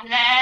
Hello.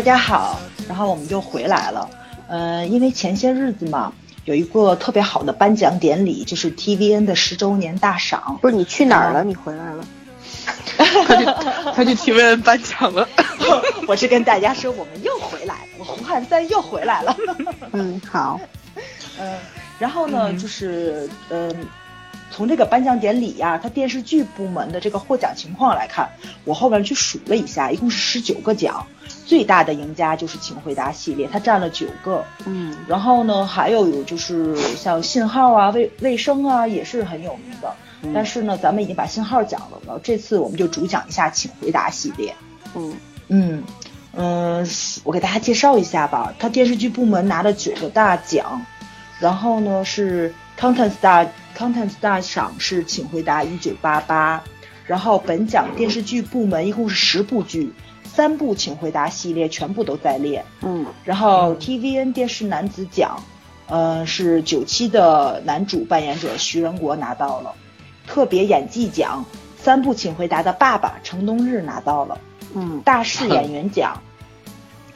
大家好，然后我们就回来了。呃，因为前些日子嘛，有一个特别好的颁奖典礼，就是 TVN 的十周年大赏。不是你去哪儿了？你回来了？他去他去 TVN 颁奖了。我是跟大家说，我们又回来了，我胡汉三又回来了。嗯，好。嗯，然后呢，就是嗯，从这个颁奖典礼呀，它电视剧部门的这个获奖情况来看，我后面去数了一下，一共是十九个奖。最大的赢家就是《请回答》系列，它占了九个。嗯，然后呢，还有有就是像信号啊、卫卫生啊，也是很有名的。但是呢，咱们已经把信号讲了了，这次我们就主讲一下《请回答》系列。嗯嗯嗯，我给大家介绍一下吧。它电视剧部门拿了九个大奖，然后呢是 Content Star Content Star 赏是《请回答一九八八》，然后本奖电视剧部门一共是十部剧。三部请回答系列全部都在列，嗯，然后 TVN 电视男子奖，呃，是九七的男主扮演者徐仁国拿到了，特别演技奖，三部请回答的爸爸程东日拿到了，嗯，大势演员奖，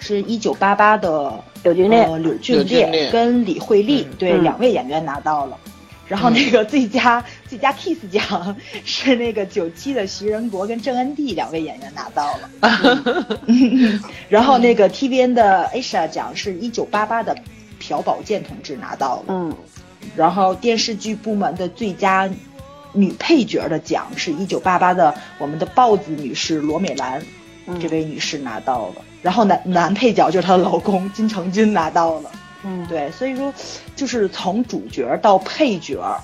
是一九八八的柳俊烈，柳俊烈。跟李惠利，对，两位演员拿到了。然后那个最佳最佳 kiss 奖是那个九七的徐仁国跟郑恩地两位演员拿到了，然后那个 TVN 的 Asia 奖是一九八八的朴宝剑同志拿到了，嗯，然后电视剧部门的最佳女配角的奖是一九八八的我们的豹子女士罗美兰这位女士拿到了，然后男男配角就是她的老公金城君拿到了。嗯，对，所以说，就是从主角到配角，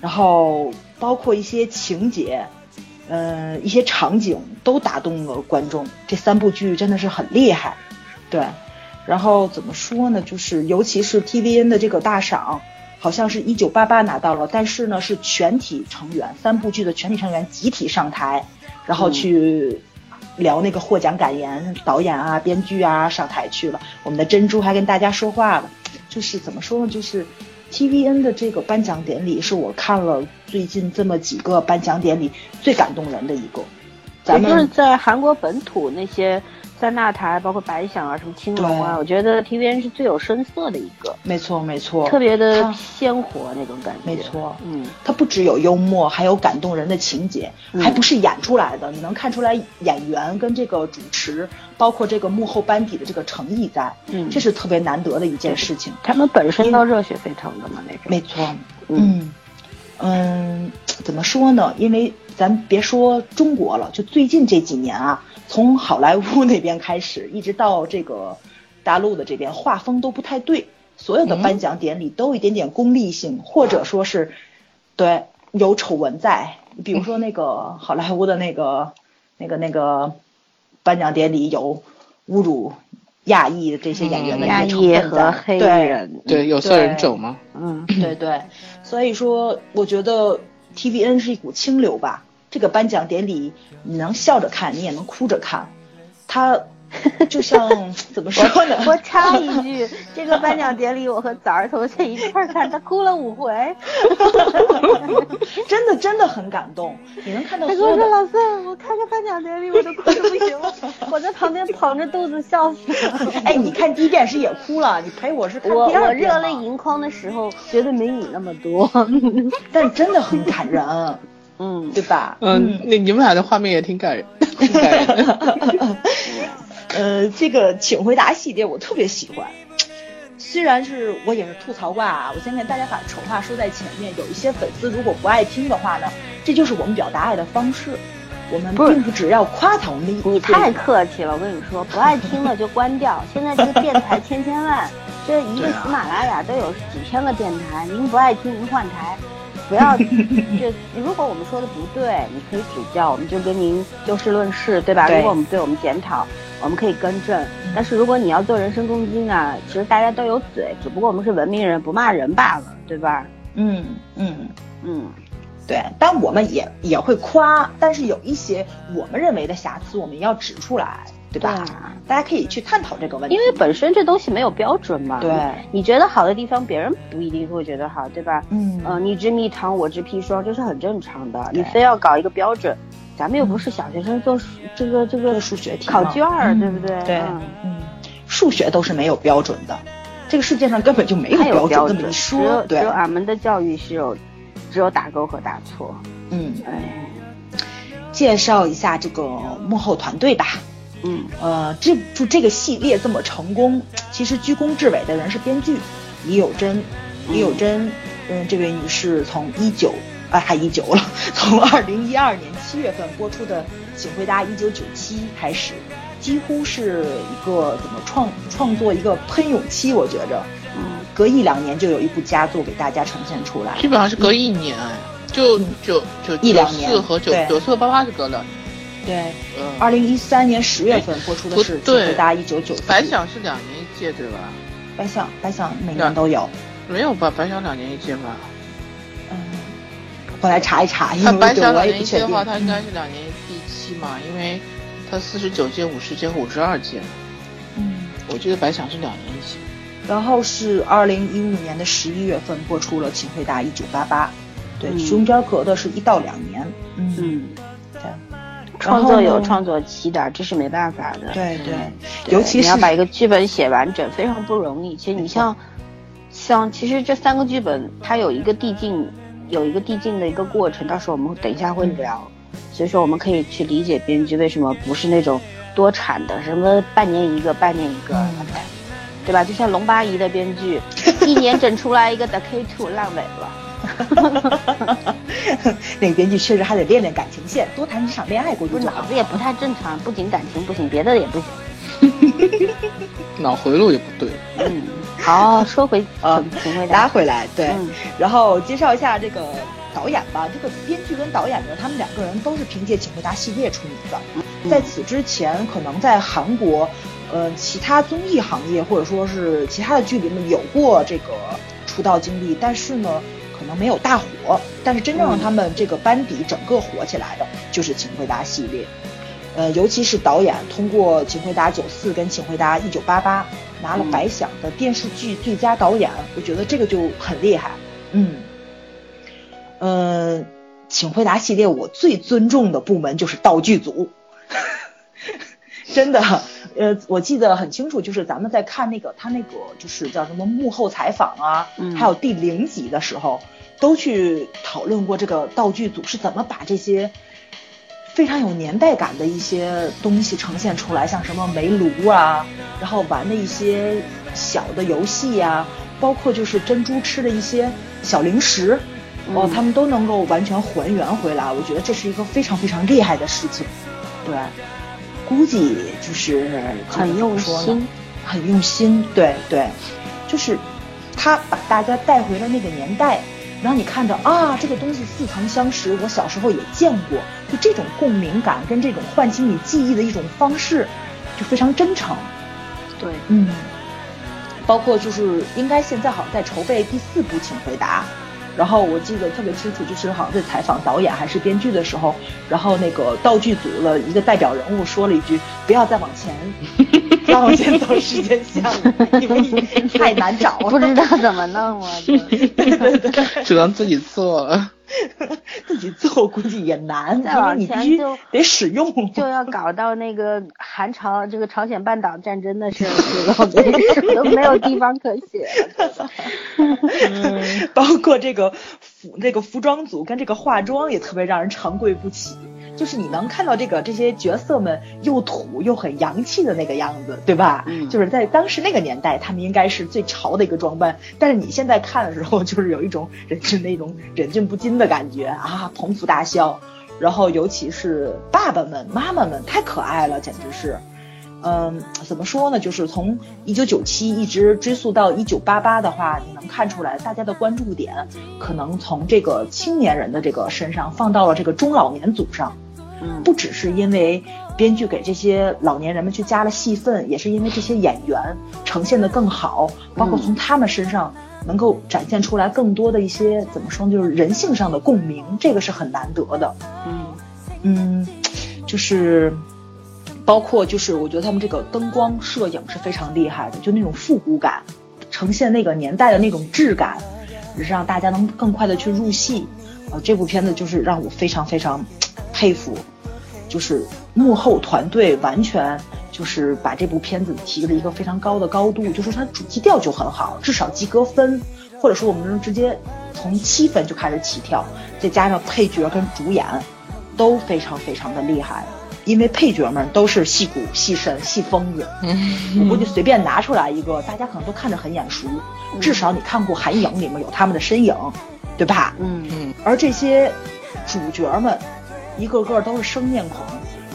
然后包括一些情节，嗯，一些场景都打动了观众。这三部剧真的是很厉害，对。然后怎么说呢？就是尤其是 TVN 的这个大赏，好像是一九八八拿到了，但是呢是全体成员，三部剧的全体成员集体上台，然后去聊那个获奖感言，导演啊、编剧啊上台去了。我们的珍珠还跟大家说话了。就是怎么说呢？就是 T V N 的这个颁奖典礼是我看了最近这么几个颁奖典礼最感动人的一个。咱们就是在韩国本土那些三大台，包括白想啊、什么青龙啊，我觉得 T V N 是最有声色的一个。没错，没错，特别的鲜活那种感觉。没错，嗯，它不只有幽默，还有感动人的情节，还不是演出来的，你能看出来演员跟这个主持。包括这个幕后班底的这个诚意在，嗯，这是特别难得的一件事情。他们本身都热血沸腾的嘛，那种。没错，嗯嗯，怎么说呢？因为咱别说中国了，就最近这几年啊，从好莱坞那边开始，一直到这个大陆的这边，画风都不太对。所有的颁奖典礼都有一点点功利性，或者说是对有丑闻在。比如说那个好莱坞的那个那个那个。颁奖典礼有侮辱亚裔的这些演员的亚裔和黑人，对有色人种吗？嗯，对对，所以说我觉得 TVN 是一股清流吧。这个颁奖典礼你能笑着看，你也能哭着看，他。就像怎么说呢？我插一句，这个颁奖典礼我和枣儿同学一块看，他哭了五回，真的真的很感动。你能看到？他跟我说：“老四，我看个颁奖典礼我都哭的不行了，我在旁边捧着肚子笑死了。”哎，你看第一遍时也哭了，你陪我是看第二遍我热泪盈眶的时候，觉得没你那么多，但真的很感人，嗯，对吧？嗯，那你们俩的画面也挺感人，挺感人。呃，这个请回答系列我特别喜欢，虽然是我也是吐槽挂啊，我先跟大家把丑话说在前面。有一些粉丝如果不爱听的话呢，这就是我们表达爱的方式。我们并不只要夸他，我们你太客气了。我跟你说，不爱听了就关掉。现在这个电台千千万，这一个喜马拉雅都有几千个电台，您不爱听您换台。不要，就如果我们说的不对，你可以指教，我们就跟您就事论事，对吧？如果我们对我们检讨，我们可以更正。但是如果你要做人身攻击呢，其实大家都有嘴，只不过我们是文明人，不骂人罢了，对吧？嗯嗯嗯，对。但我们也也会夸，但是有一些我们认为的瑕疵，我们要指出来。对吧？大家可以去探讨这个问题，因为本身这东西没有标准嘛。对，你觉得好的地方，别人不一定会觉得好，对吧？嗯，呃，你知蜜糖，我知砒霜，这是很正常的。你非要搞一个标准，咱们又不是小学生做这个这个数学题考卷儿，对不对？对，嗯，数学都是没有标准的，这个世界上根本就没有标准这么一说。只有俺们的教育是有，只有打勾和打错。嗯，哎，介绍一下这个幕后团队吧。嗯，呃，这就这个系列这么成功，其实居功至伟的人是编剧李友珍，李友珍，嗯，这位女士从一九，啊，还一九了，从二零一二年七月份播出的《请回答一九九七》开始，几乎是一个怎么创创作一个喷涌期，我觉着，嗯，隔一两年就有一部佳作给大家呈现出来，基本上是隔一年，就就就一两年四和九九四和八八是隔两年。对，二零一三年十月份播出的是《请回答一九九四》。白想是两年一届对吧？白想，白想每年都有。没有吧？白想两年一届吧？嗯，我来查一查。因为白想两年一届的话，它应该是两年第七嘛，因为它四十九届、五十届和五十二届。嗯，我记得白想是两年一届。然后是二零一五年的十一月份播出了《请回答一九八八》。对，中间隔的是一到两年。嗯，这样。创作有创作期的，这是没办法的。对对，尤其是你要把一个剧本写完整，非常不容易。其实你像，像其实这三个剧本，它有一个递进，有一个递进的一个过程。到时候我们等一下会聊，所以说我们可以去理解编剧为什么不是那种多产的，什么半年一个，半年一个，对吧？就像龙八姨的编剧，一年整出来一个 The K Two 烂尾了。那个编剧确实还得练练感情线，多谈几场恋爱，估计脑子也不太正常。不仅感情不行，别的也不行。脑回路也不对。嗯，好，说回呃，拉回来，对。然后介绍一下这个导演吧。这个编剧跟导演呢，他们两个人都是凭借《请回答》系列出名的。在此之前，可能在韩国，呃，其他综艺行业或者说是其他的剧里面有过这个出道经历，但是呢。没有大火，但是真正让他们这个班底整个火起来的，就是《请回答》系列。呃，尤其是导演通过《请回答九四》跟《请回答一九八八》拿了白想的电视剧最佳导演，我觉得这个就很厉害。嗯，呃，《请回答》系列我最尊重的部门就是道具组，真的，呃，我记得很清楚，就是咱们在看那个他那个就是叫什么幕后采访啊，还有第零集的时候。都去讨论过这个道具组是怎么把这些非常有年代感的一些东西呈现出来，像什么煤炉啊，然后玩的一些小的游戏呀，包括就是珍珠吃的一些小零食，哦，他们都能够完全还原回来。我觉得这是一个非常非常厉害的事情。对，估计就是很用心，很用心。对对，就是他把大家带回了那个年代。然后你看着啊，这个东西似曾相识，我小时候也见过，就这种共鸣感跟这种唤起你记忆的一种方式，就非常真诚。对，嗯，包括就是应该现在好像在筹备第四部《请回答》。然后我记得特别清楚，就是好像在采访导演还是编剧的时候，然后那个道具组的一个代表人物说了一句：“不要再往前，再往前走时间线了，因为太难找，不知道怎么弄啊。”对对对，只能自己做了。自己做估计也难，再往前就得使用，就要搞到那个韩朝这个朝鲜半岛战争的时候，都没有地方可写了。包括这个服这个服装组跟这个化妆也特别让人长跪不起，就是你能看到这个这些角色们又土又很洋气的那个样子，对吧？嗯就是在当时那个年代，他们应该是最潮的一个装扮。但是你现在看的时候，就是有一种忍是那种忍俊不禁的感觉啊，捧腹大笑。然后尤其是爸爸们、妈妈们，太可爱了，简直是。嗯，怎么说呢？就是从一九九七一直追溯到一九八八的话，你能看出来，大家的关注点可能从这个青年人的这个身上放到了这个中老年组上。嗯不只是因为编剧给这些老年人们去加了戏份，也是因为这些演员呈现的更好，包括从他们身上能够展现出来更多的一些怎么说呢，就是人性上的共鸣，这个是很难得的。嗯嗯，就是包括就是我觉得他们这个灯光摄影是非常厉害的，就那种复古感，呈现那个年代的那种质感，让大家能更快的去入戏。呃，这部片子就是让我非常非常佩服，就是幕后团队完全就是把这部片子提了一个非常高的高度，就是它主基调就很好，至少及格分，或者说我们能直接从七分就开始起跳，再加上配角跟主演都非常非常的厉害。因为配角们都是戏骨、戏神、戏疯子，我估计随便拿出来一个，大家可能都看着很眼熟，至少你看过《韩影》里面有他们的身影，对吧？嗯嗯而这些主角们，一个个都是生面孔，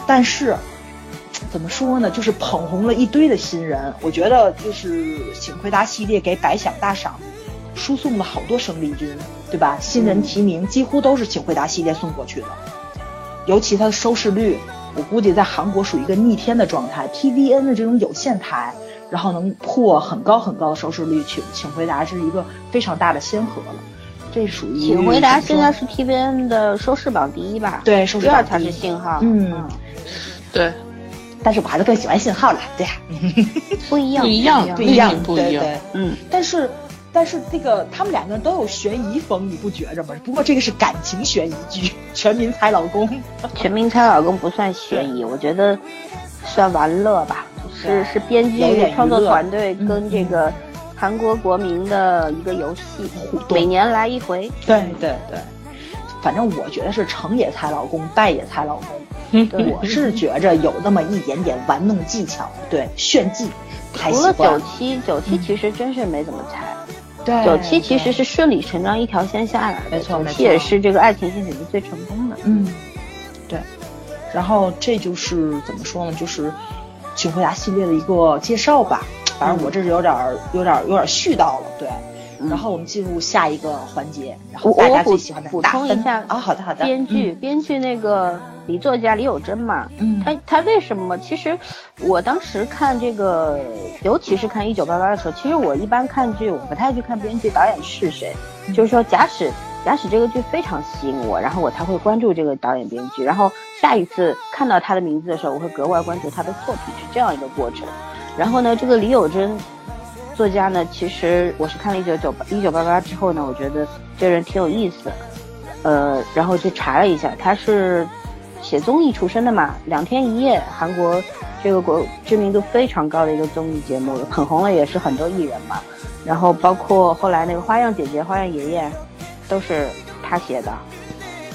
但是怎么说呢，就是捧红了一堆的新人。我觉得就是《请回答》系列给百想大赏输送了好多生力军，对吧？新人提名几乎都是《请回答》系列送过去的，尤其他的收视率，我估计在韩国属于一个逆天的状态。TVN 的这种有线台。然后能破很高很高的收视率，请请回答是一个非常大的先河了。这属于请回答现在是 TVN 的收视榜第一吧？对收视第二才是信号。嗯，对，但是我还是更喜欢信号啦，对呀、不一样，不一样不一样，不一样。嗯，但是但是这个他们两个人都有悬疑风，你不觉着吗？不过这个是感情悬疑剧，《全民猜老公》。全民猜老公不算悬疑，我觉得算玩乐吧，是是编剧创作团队嗯跟这个韩国国民的一个游戏，互动每年来一回。对对对，反正我觉得是成也猜老公，败也猜老公。我是觉着有那么一点点玩弄技巧，对炫技，除了九。七，九七其实真是没怎么猜。对九七其实是顺理成章一条线下来的，没错没错九七也是这个爱情线写的最成功的。嗯，对。然后这就是怎么说呢？就是《请回答》系列的一个介绍吧。反正我这是有点儿、有点、有点絮叨了，对。嗯然后我们进入下一个环节，然后我大家我补最喜欢的补打分充一下啊，好的好的。编剧编剧那个李作家李友珍嘛，嗯，他他为什么？其实我当时看这个，尤其是看《一九八八》的时候，其实我一般看剧，我不太去看编剧导演是谁。嗯就是说，假使假使这个剧非常吸引我，然后我才会关注这个导演编剧，然后下一次看到他的名字的时候，我会格外关注他的作品，是这样一个过程。然后呢，这个李友珍作家呢，其实我是看了一九九八一九八八之后呢，我觉得这人挺有意思，呃，然后去查了一下，他是写综艺出身的嘛，两天一夜，韩国这个国知名度非常高的一个综艺节目，捧红了，也是很多艺人嘛。然后包括后来那个花样姐姐、花样爷爷，都是他写的。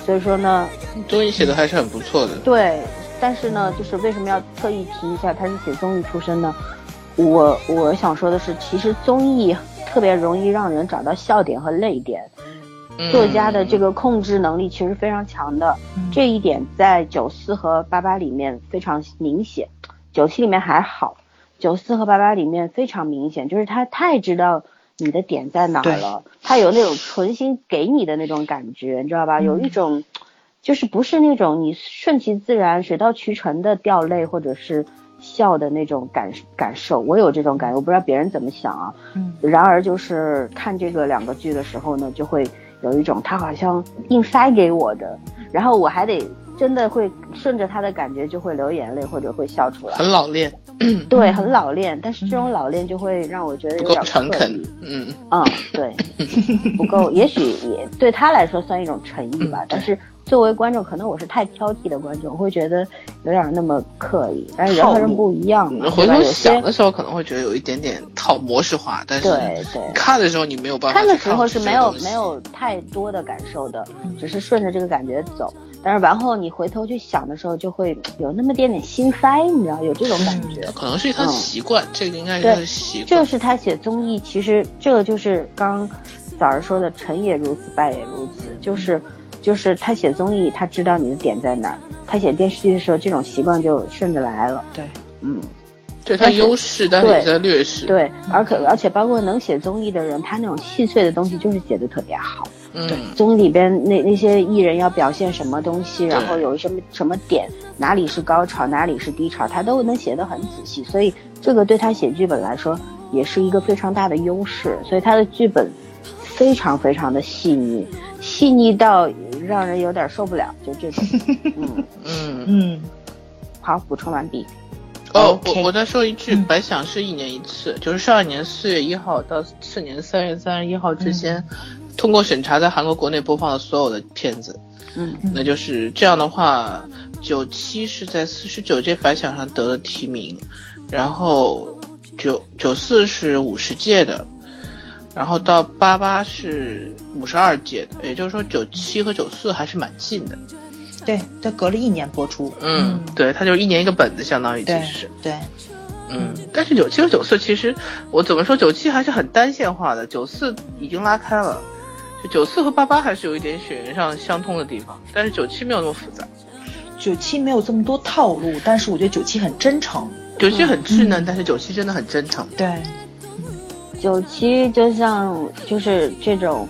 所以说呢，综艺写的还是很不错的。对，但是呢，就是为什么要特意提一下他是写综艺出身呢？我我想说的是，其实综艺特别容易让人找到笑点和泪点。嗯作家的这个控制能力其实非常强的，嗯这一点在九四和八八里面非常明显，九七里面还好，九四和八八里面非常明显，就是他太知道你的点在哪儿了，他有那种存心给你的那种感觉，你知道吧？嗯有一种，就是不是那种你顺其自然、水到渠成的掉泪或者是笑的那种感感受，我有这种感觉，我不知道别人怎么想啊。嗯然而就是看这个两个剧的时候呢，就会有一种他好像硬塞给我的，然后我还得真的会顺着他的感觉就会流眼泪或者会笑出来。很老练，对，很老练，但是这种老练就会让我觉得有点刻诚恳意。。嗯，嗯，对，不够，也许也对他来说算一种诚意吧，但是作为观众，可能我是太挑剔的观众，会觉得有点那么刻意。但是人和人不一样，回头想的时候可能会觉得有一点点套模式化，但是对对，看的时候你没有办法。看的时候是没有没有太多的感受的，只是顺着这个感觉走。但是完后你回头去想的时候，就会有那么点点心塞，你知道有这种感觉。可能是他的习惯，这个应该是习惯。这是他写综艺，其实这个就是刚早上说的“成也如此，败也如此”，就是。就是他写综艺，他知道你的点在哪儿。他写电视剧的时候，这种习惯就顺着来了。对，嗯，对他优势，但是劣势。对，而可而且包括能写综艺的人，他那种细碎的东西就是写的特别好。嗯，综艺里边那那些艺人要表现什么东西，然后有什么什么点，哪里是高潮，哪里是低潮，他都能写得很仔细。所以这个对他写剧本来说，也是一个非常大的优势。所以他的剧本非常非常的细腻，细腻到。让人有点受不了，就这种，嗯。嗯。嗯，好，补充完毕。哦，我我再说一句，白想是一年一次，就是上一年四月一号到次年三月三十一号之间，通过审查在韩国国内播放的所有的片子，嗯，那就是这样的话，九七是在四十九届白想上得了提名，然后九九四是五十届的。然后到八八是五十二届的，也就是说九七和九四还是蛮近的。对，它隔了一年播出。嗯，对，它就是一年一个本子，相当于其实是。对。嗯，但是九七和九四其实我怎么说，九七还是很单线化的，九四已经拉开了。就九四和八八还是有一点血缘上相通的地方，但是九七没有那么复杂。九七没有这么多套路，但是我觉得九七很真诚。九七很稚嫩，但是九七真的很真诚。对。九七就像就是这种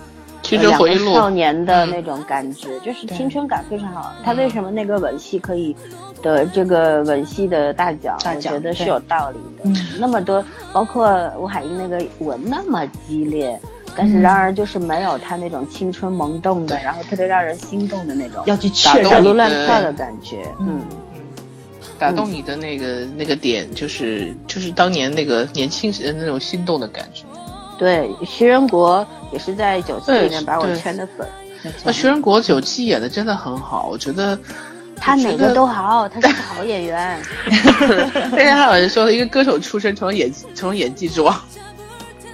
两个少年的那种感觉，就是青春感非常好。他为什么那个吻戏可以得这个吻戏的大奖？我觉得是有道理的。那么多，包括吴海英那个吻那么激烈，但是然而就是没有他那种青春萌动的，然后特别让人心动的那种要去打动乱跳的感觉。嗯。打动你的那个那个点，就是就是当年那个年轻时的那种心动的感觉。对，徐仁国也是在九七里面把我圈的粉。那徐仁国九七演的真的很好，我觉得他哪个都好，他是个好演员。那天还有人说，一个歌手出身成了演成了演技之王。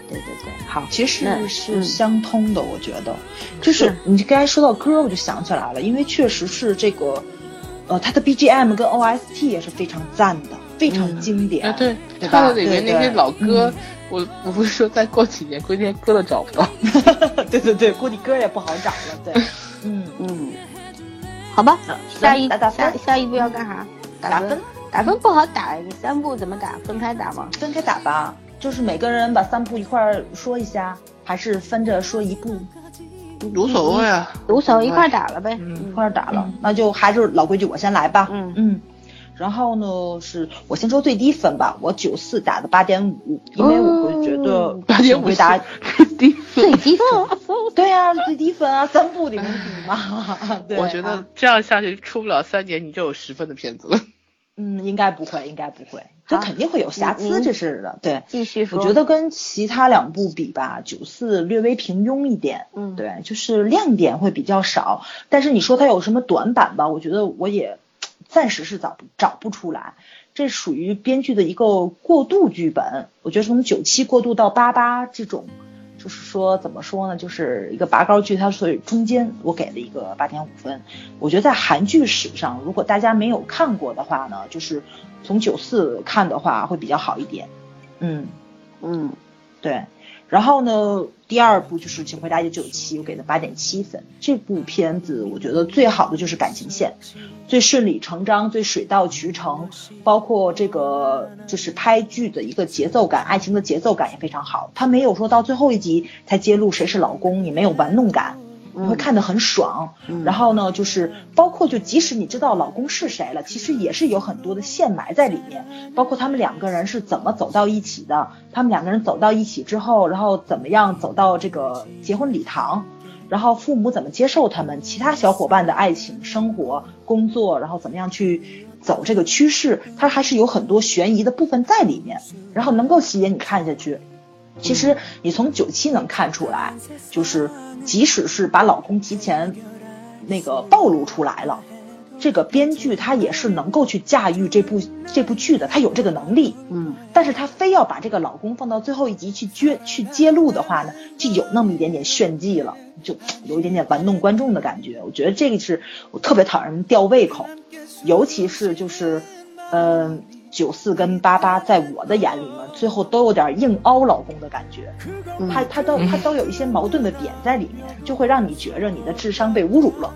对对对，好，其实是相通的，我觉得。就是你刚才说到歌，我就想起来了，因为确实是这个。呃，他的 BGM 跟 OST 也是非常赞的，非常经典。啊，对，对他的里面那些老歌，我我不是说再过几年，估计连歌都找不到。对对对，估计歌也不好找了。对，嗯嗯，好吧，下一下下一步要干啥？打分？打分不好打，你三步怎么打？分开打吗？分开打吧，就是每个人把三步一块儿说一下，还是分着说一部？无所谓啊，无所谓，一块打了呗，一块打了，那就还是老规矩，我先来吧。嗯嗯，然后呢，是我先说最低分吧，我九四打的八点五，因为我会觉得八点五打最低最低分，对呀，最低分啊，三部里面比嘛。我觉得这样下去出不了三年，你就有十分的片子了。嗯，应该不会，应该不会，这肯定会有瑕疵，这是的，对。继续说。我觉得跟其他两部比吧，九四略微平庸一点，嗯，对，就是亮点会比较少。但是你说它有什么短板吧？我觉得我也暂时是找不找不出来。这属于编剧的一个过渡剧本，我觉得从九七过渡到八八这种。就是说，怎么说呢？就是一个拔高剧，它所以中间我给了一个八点五分。我觉得在韩剧史上，如果大家没有看过的话呢，就是从九四看的话会比较好一点。嗯嗯，对。然后呢，第二部就是《请回答一九九七》，我给了八点七分。这部片子我觉得最好的就是感情线，最顺理成章、最水到渠成，包括这个就是拍剧的一个节奏感，爱情的节奏感也非常好。他没有说到最后一集才揭露谁是老公，也没有玩弄感。你会看得很爽，然后呢，就是包括就即使你知道老公是谁了，其实也是有很多的线埋在里面，包括他们两个人是怎么走到一起的，他们两个人走到一起之后，然后怎么样走到这个结婚礼堂，然后父母怎么接受他们，其他小伙伴的爱情生活、工作，然后怎么样去走这个趋势，它还是有很多悬疑的部分在里面，然后能够吸引你看下去。其实你从九七能看出来，就是即使是把老公提前那个暴露出来了。这个编剧他也是能够去驾驭这部这部剧的，他有这个能力，嗯，但是他非要把这个老公放到最后一集去揭去揭露的话呢，就有那么一点点炫技了，就有一点点玩弄观众的感觉。我觉得这个是我特别讨厌人吊胃口，尤其是就是，嗯，九四跟八八在我的眼里面，最后都有点硬凹老公的感觉，他他都他都有一些矛盾的点在里面，就会让你觉着你的智商被侮辱了。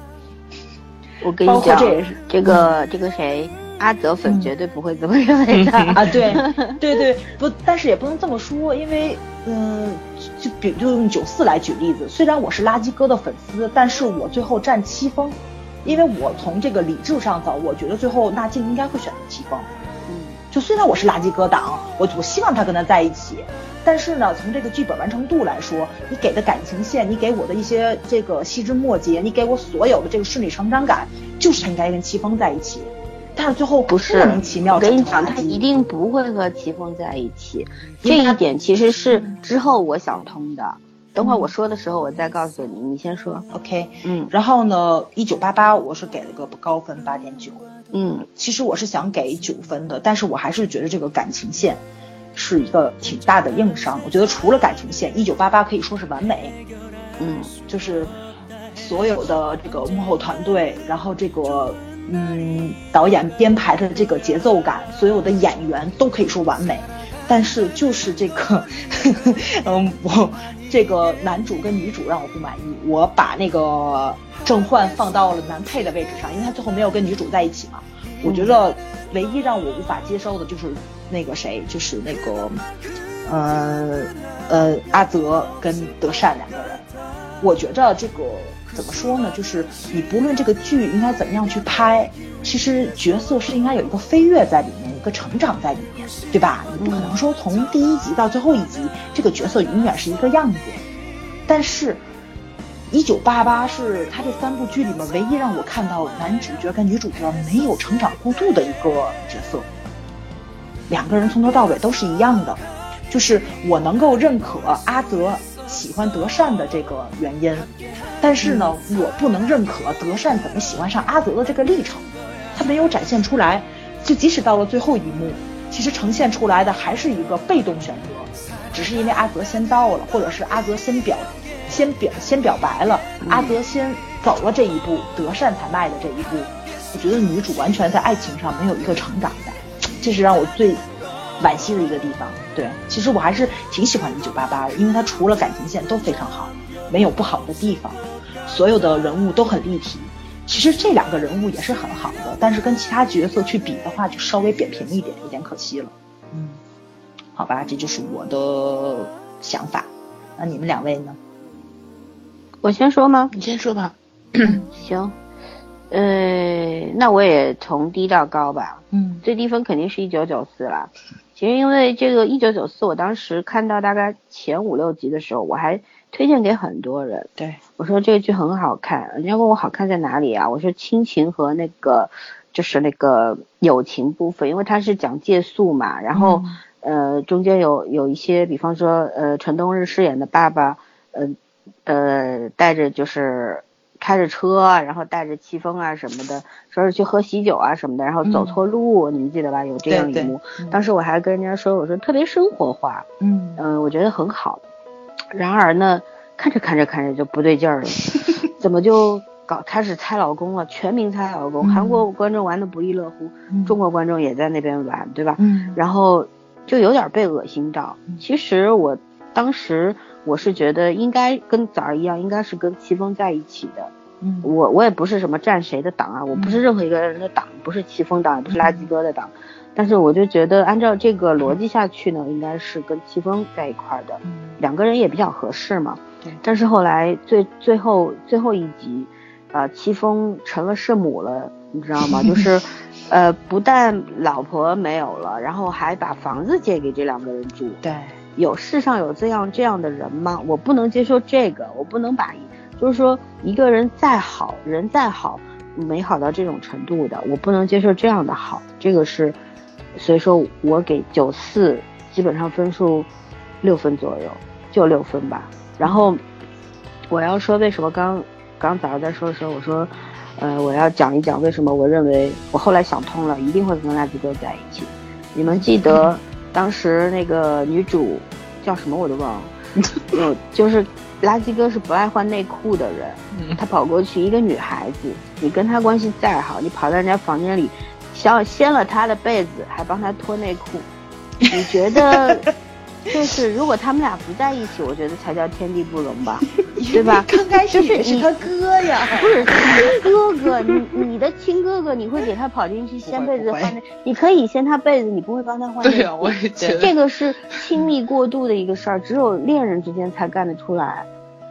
我跟你讲，这也是这个这个谁，阿泽粉绝对不会这么认为的啊！对对对，不，但是也不能这么说，因为嗯，就比就用九四来举例子，虽然我是垃圾哥的粉丝，但是我最后占七分，因为我从这个理智上走，我觉得最后纳静应该会选择七封。嗯，就虽然我是垃圾哥党，我我希望他跟他在一起。但是呢，从这个剧本完成度来说，你给的感情线，你给我的一些这个细枝末节，你给我所有的这个顺理成章感，就是他应该跟齐峰在一起。但是最后不是莫名其妙，我跟你讲，他一定不会和齐峰在一起。这一点其实是之后我想通的。等会儿我说的时候，我再告诉你。你先说，OK？嗯。然后呢，一九八八我是给了个高分八点九。嗯，其实我是想给九分的，但是我还是觉得这个感情线。是一个挺大的硬伤，我觉得除了感情线，一九八八可以说是完美。嗯，就是所有的这个幕后团队，然后这个嗯导演编排的这个节奏感，所有的演员都可以说完美。但是就是这个，嗯，我这个男主跟女主让我不满意。我把那个郑焕放到了男配的位置上，因为他最后没有跟女主在一起嘛。我觉得唯一让我无法接受的就是。那个谁，就是那个，呃呃，阿泽跟德善两个人，我觉着这个怎么说呢？就是你不论这个剧应该怎么样去拍，其实角色是应该有一个飞跃在里面，一个成长在里面，对吧？你不可能说从第一集到最后一集，这个角色永远是一个样子。但是，一九八八是他这三部剧里面唯一让我看到男主角跟女主角没有成长过度的一个角色。两个人从头到尾都是一样的，就是我能够认可阿泽喜欢德善的这个原因，但是呢，我不能认可德善怎么喜欢上阿泽的这个历程，他没有展现出来。就即使到了最后一幕，其实呈现出来的还是一个被动选择，只是因为阿泽先到了，或者是阿泽先表先表先表白了，阿泽先走了这一步，德善才迈的这一步。我觉得女主完全在爱情上没有一个成长的。这是让我最惋惜的一个地方。对，其实我还是挺喜欢一九八八的，因为它除了感情线都非常好，没有不好的地方，所有的人物都很立体。其实这两个人物也是很好的，但是跟其他角色去比的话，就稍微扁平一点，有点可惜了。嗯，好吧，这就是我的想法。那你们两位呢？我先说吗？你先说吧。行。呃，那我也从低到高吧。嗯，最低分肯定是一九九四了。其实因为这个一九九四，我当时看到大概前五六集的时候，我还推荐给很多人。对，我说这个剧很好看。人家问我好看在哪里啊？我说亲情和那个就是那个友情部分，因为它是讲借宿嘛。然后呃，中间有有一些，比方说呃，陈冬日饰演的爸爸，呃呃，带着就是。开着车，然后带着戚风啊什么的，说是去喝喜酒啊什么的，然后走错路，你们记得吧？有这样一幕。当时我还跟人家说，我说特别生活化，嗯嗯，我觉得很好。然而呢，看着看着看着就不对劲儿了，怎么就搞开始猜老公了？全民猜老公，韩国观众玩的不亦乐乎，中国观众也在那边玩，对吧？嗯。然后就有点被恶心到。其实我当时。我是觉得应该跟早儿一样，应该是跟齐峰在一起的。嗯，我我也不是什么站谁的党啊，我不是任何一个人的党，不是齐峰党，也不是垃圾哥的党。但是我就觉得按照这个逻辑下去呢，应该是跟戚风在一块的。嗯，两个人也比较合适嘛。对。但是后来最最后最后一集，呃，齐峰成了圣母了，你知道吗？就是，呃，不但老婆没有了，然后还把房子借给这两个人住。对。有世上有这样这样的人吗？我不能接受这个，我不能把，就是说一个人再好人再好，美好到这种程度的，我不能接受这样的好。这个是，所以说我给九四基本上分数六分左右，就六分吧。然后我要说为什么刚刚早上在说的时候，我说，呃，我要讲一讲为什么我认为我后来想通了，一定会跟垃圾哥在一起。你们记得当时那个女主叫什么我都忘了，有就是垃圾哥是不爱换内裤的人，他跑过去一个女孩子，你跟他关系再好，你跑到人家房间里，掀掀了他的被子，还帮他脱内裤，你觉得？就是如果他们俩不在一起，我觉得才叫天地不容吧，对吧？刚开始 是是他哥呀，不是哥哥，你你的亲哥哥，你会给他跑进去掀被子换内？你可以掀他被子，你不会帮他换内？对啊，我也觉得这个是亲密过度的一个事儿，只有恋人之间才干得出来，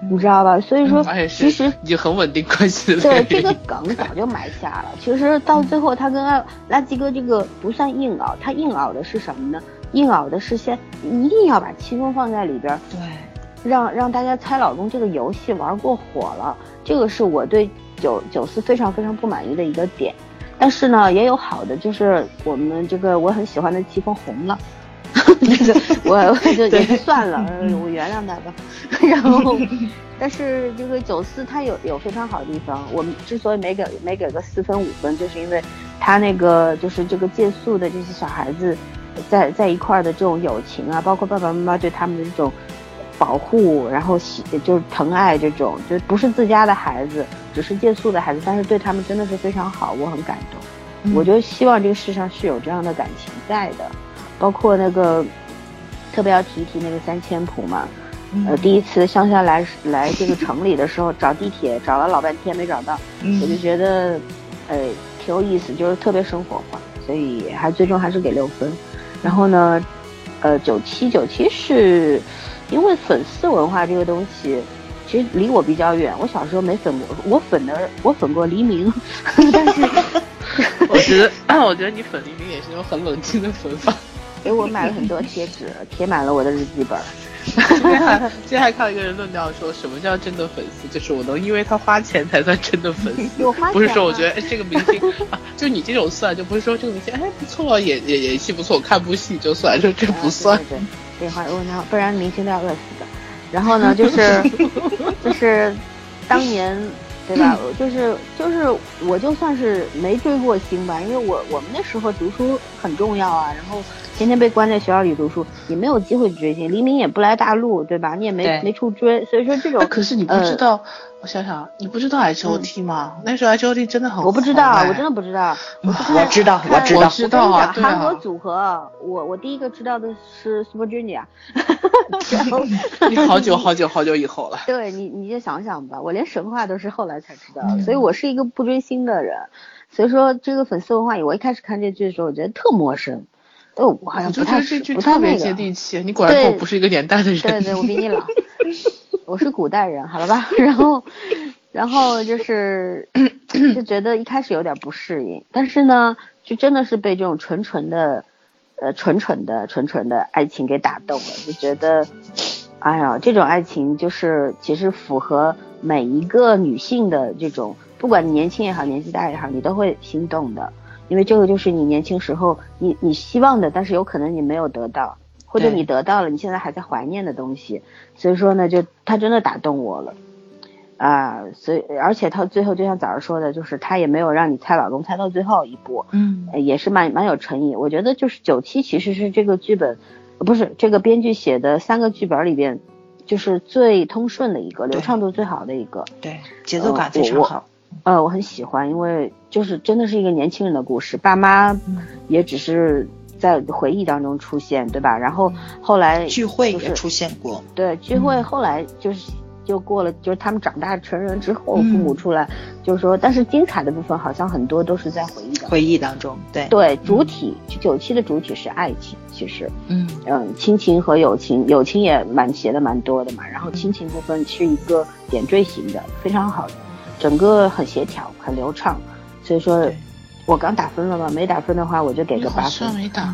你知道吧？所以说，其实已经很稳定关系了。对，这个梗早就埋下了。其实到最后，他跟垃圾哥这个不算硬熬，他硬熬的是什么呢？硬熬的是先一定要把气氛放在里边，对，让让大家猜老公这个游戏玩过火了，这个是我对九九四非常非常不满意的一个点。但是呢，也有好的，就是我们这个我很喜欢的戚风红了，那 个我我就也就算了，我原谅他吧。然后，但是这个九四他有有非常好的地方，我们之所以没给没给个四分五分，就是因为他那个就是这个借宿的这些小孩子。在在一块儿的这种友情啊，包括爸爸妈妈对他们的这种保护，然后喜就是疼爱这种，就不是自家的孩子，只是借宿的孩子，但是对他们真的是非常好，我很感动。我就希望这个世上是有这样的感情在的，包括那个特别要提一提那个三千谱嘛，呃，第一次乡下来来这个城里的时候找地铁找了老半天没找到，我就觉得呃挺有意思，就是特别生活化，所以还最终还是给六分。然后呢，呃，九七九七是，因为粉丝文化这个东西，其实离我比较远。我小时候没粉过，我粉的我粉过黎明，但是 我觉得，我觉得你粉黎明也是种很冷静的粉法。给我买了很多贴纸，贴满了我的日记本。今天还今天还看到一个人论调，说什么叫真的粉丝，就是我能因为他花钱才算真的粉丝。不是说我觉得哎这个明星啊，就你这种算，就不是说这个明星哎不错，演演演戏不错，看部戏就算，说这不算。对，对花问他，不然明星都要饿死的。然后呢，就是 就是当年对吧？就是就是我就算是没追过星吧，因为我我们那时候读书很重要啊，然后。天天被关在学校里读书，也没有机会去追星。黎明也不来大陆，对吧？你也没没处追，所以说这种。可是你不知道，我想想，你不知道 H O T 吗？那时候 H O T 真的很。我不知道，我真的不知道。我知道，我知道，我知道啊。韩国组合，我我第一个知道的是 Super Junior。你好久好久好久以后了。对你，你就想想吧，我连神话都是后来才知道，所以我是一个不追星的人。所以说这个粉丝文化，我一开始看这剧的时候，我觉得特陌生。哦，我好像不太这句特别接地气。你果然跟我不是一个年代的人。对对，我比你老，我是古代人，好了吧？然后，然后就是就觉得一开始有点不适应，但是呢，就真的是被这种纯纯的，呃，纯纯的、纯纯的爱情给打动了，就觉得，哎呀，这种爱情就是其实符合每一个女性的这种，不管你年轻也好，年纪大也好，你都会心动的。因为这个就是你年轻时候你你希望的，但是有可能你没有得到，或者你得到了，你现在还在怀念的东西。所以说呢，就他真的打动我了，啊，所以而且他最后就像早上说的，就是他也没有让你猜老公猜到最后一步，嗯，也是蛮蛮有诚意。我觉得就是九七其实是这个剧本，不是这个编剧写的三个剧本里边，就是最通顺的一个，流畅度最好的一个，对，节奏感非常好。呃，我很喜欢，因为就是真的是一个年轻人的故事，爸妈也只是在回忆当中出现，对吧？然后后来聚会也出现过，对，聚会后来就是就过了，就是他们长大成人之后，父母出来，就是说，但是精彩的部分好像很多都是在回忆回忆当中，对。对，主体九七的主体是爱情，其实，嗯。嗯，亲情和友情，友情也蛮写的蛮多的嘛，然后亲情部分是一个点缀型的，非常好的。整个很协调，很流畅，所以说，我刚打分了吗？没打分的话，我就给个八分。没打，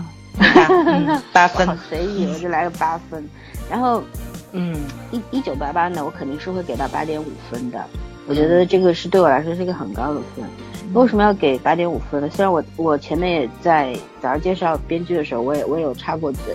八分，随意，我就来个八分。然后，嗯，一一九八八呢，我肯定是会给到八点五分的。我觉得这个是对我来说是一个很高的分。为什么要给八点五分呢？虽然我我前面也在早上介绍编剧的时候，我也我有插过嘴，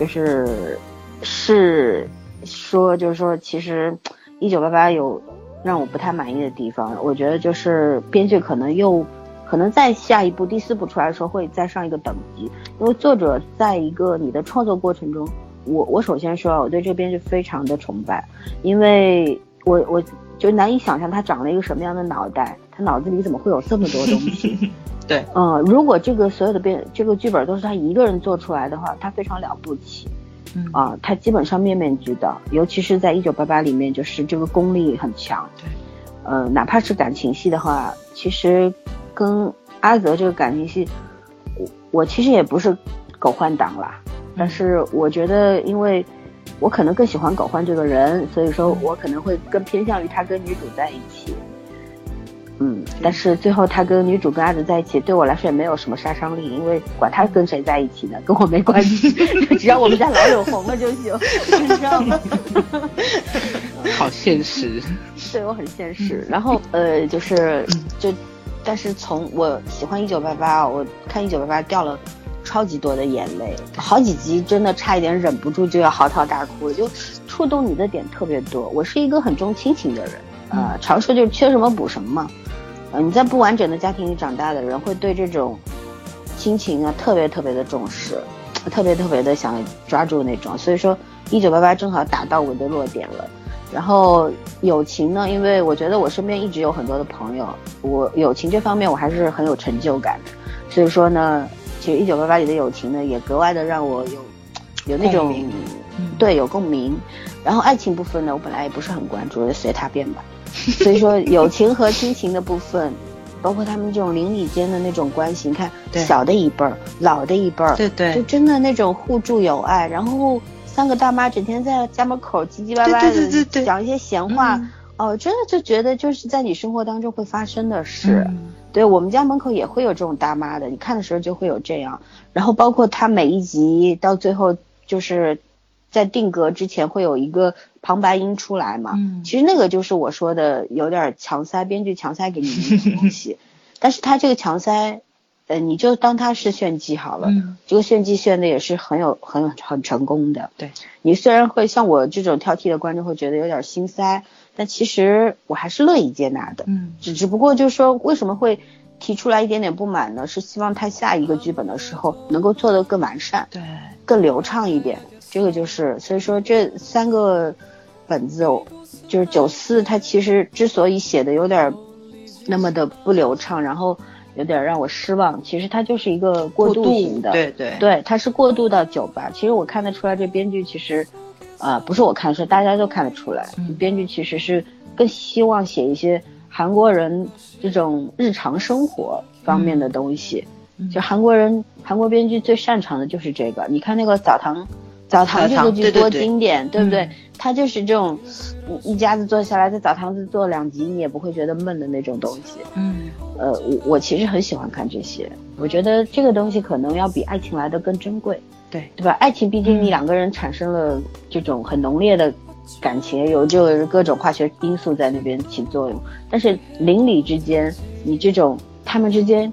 就是是说就是说，其实一九八八有。让我不太满意的地方。我觉得就是编剧可能又可能在下一步第四部出来的时候会再上一个等级，因为作者在一个你的创作过程中，我我首先说啊我对这个编剧非常的崇拜，因为我我就难以想象他长了一个什么样的脑袋，他脑子里怎么会有这么多东西。对，嗯，如果这个所有的编这个剧本都是他一个人做出来的话，他非常了不起。嗯啊，他基本上面面俱到，尤其是在一九八八里面，就是这个功力很强。对，呃，哪怕是感情戏的话，其实跟阿泽这个感情戏，我我其实也不是狗焕党啦，但是我觉得，因为我可能更喜欢狗焕这个人，所以说我可能会更偏向于他跟女主在一起。嗯，但是最后他跟女主跟阿泽在一起，对我来说也没有什么杀伤力，因为管他跟谁在一起呢，跟我没关系，只要我们家老柳红了就行，你知道吗？好现实，对我很现实。然后呃，就是就，但是从我喜欢一九八八，我看一九八八掉了超级多的眼泪，好几集真的差一点忍不住就要嚎啕大哭了，就触动你的点特别多。我是一个很重亲情的人，呃，常说就是缺什么补什么嘛。呃，你在不完整的家庭里长大的人，会对这种亲情啊特别特别的重视，特别特别的想抓住那种。所以说，一九八八正好打到我的弱点了。然后友情呢，因为我觉得我身边一直有很多的朋友，我友情这方面我还是很有成就感的。所以说呢，其实一九八八里的友情呢，也格外的让我有有那种对有共鸣。然后爱情部分呢，我本来也不是很关注，就随他便吧。所以说，友情和亲情的部分，包括他们这种邻里间的那种关系，你看小的一辈儿，老的一辈儿，对对，就真的那种互助友爱。然后三个大妈整天在家门口唧唧歪歪的讲一些闲话，哦，真的就觉得就是在你生活当中会发生的事。对我们家门口也会有这种大妈的，你看的时候就会有这样。然后包括他每一集到最后就是。在定格之前会有一个旁白音出来嘛？嗯，其实那个就是我说的有点强塞，编剧强塞给你的东西。但是他这个强塞，呃，你就当他是炫技好了。嗯，这个炫技炫的也是很有很很成功的。对，你虽然会像我这种挑剔的观众会觉得有点心塞，但其实我还是乐意接纳的。嗯，只只不过就是说为什么会提出来一点点不满呢？是希望他下一个剧本的时候能够做得更完善，对，更流畅一点。这个就是，所以说这三个本子，就是九四，它其实之所以写的有点那么的不流畅，然后有点让我失望，其实它就是一个过渡型的，对对对，它是过渡到酒吧。其实我看得出来，这编剧其实，啊，不是我看，是大家都看得出来，编剧其实是更希望写一些韩国人这种日常生活方面的东西。就韩国人，韩国编剧最擅长的就是这个。你看那个澡堂。澡堂这个剧多经典，对不对？它就是这种一家子坐下来在澡堂子坐两集，你也不会觉得闷的那种东西。嗯，呃，我我其实很喜欢看这些，我觉得这个东西可能要比爱情来的更珍贵。对，对吧？爱情毕竟你两个人产生了这种很浓烈的感情，有就各种化学因素在那边起作用。但是邻里之间，你这种他们之间，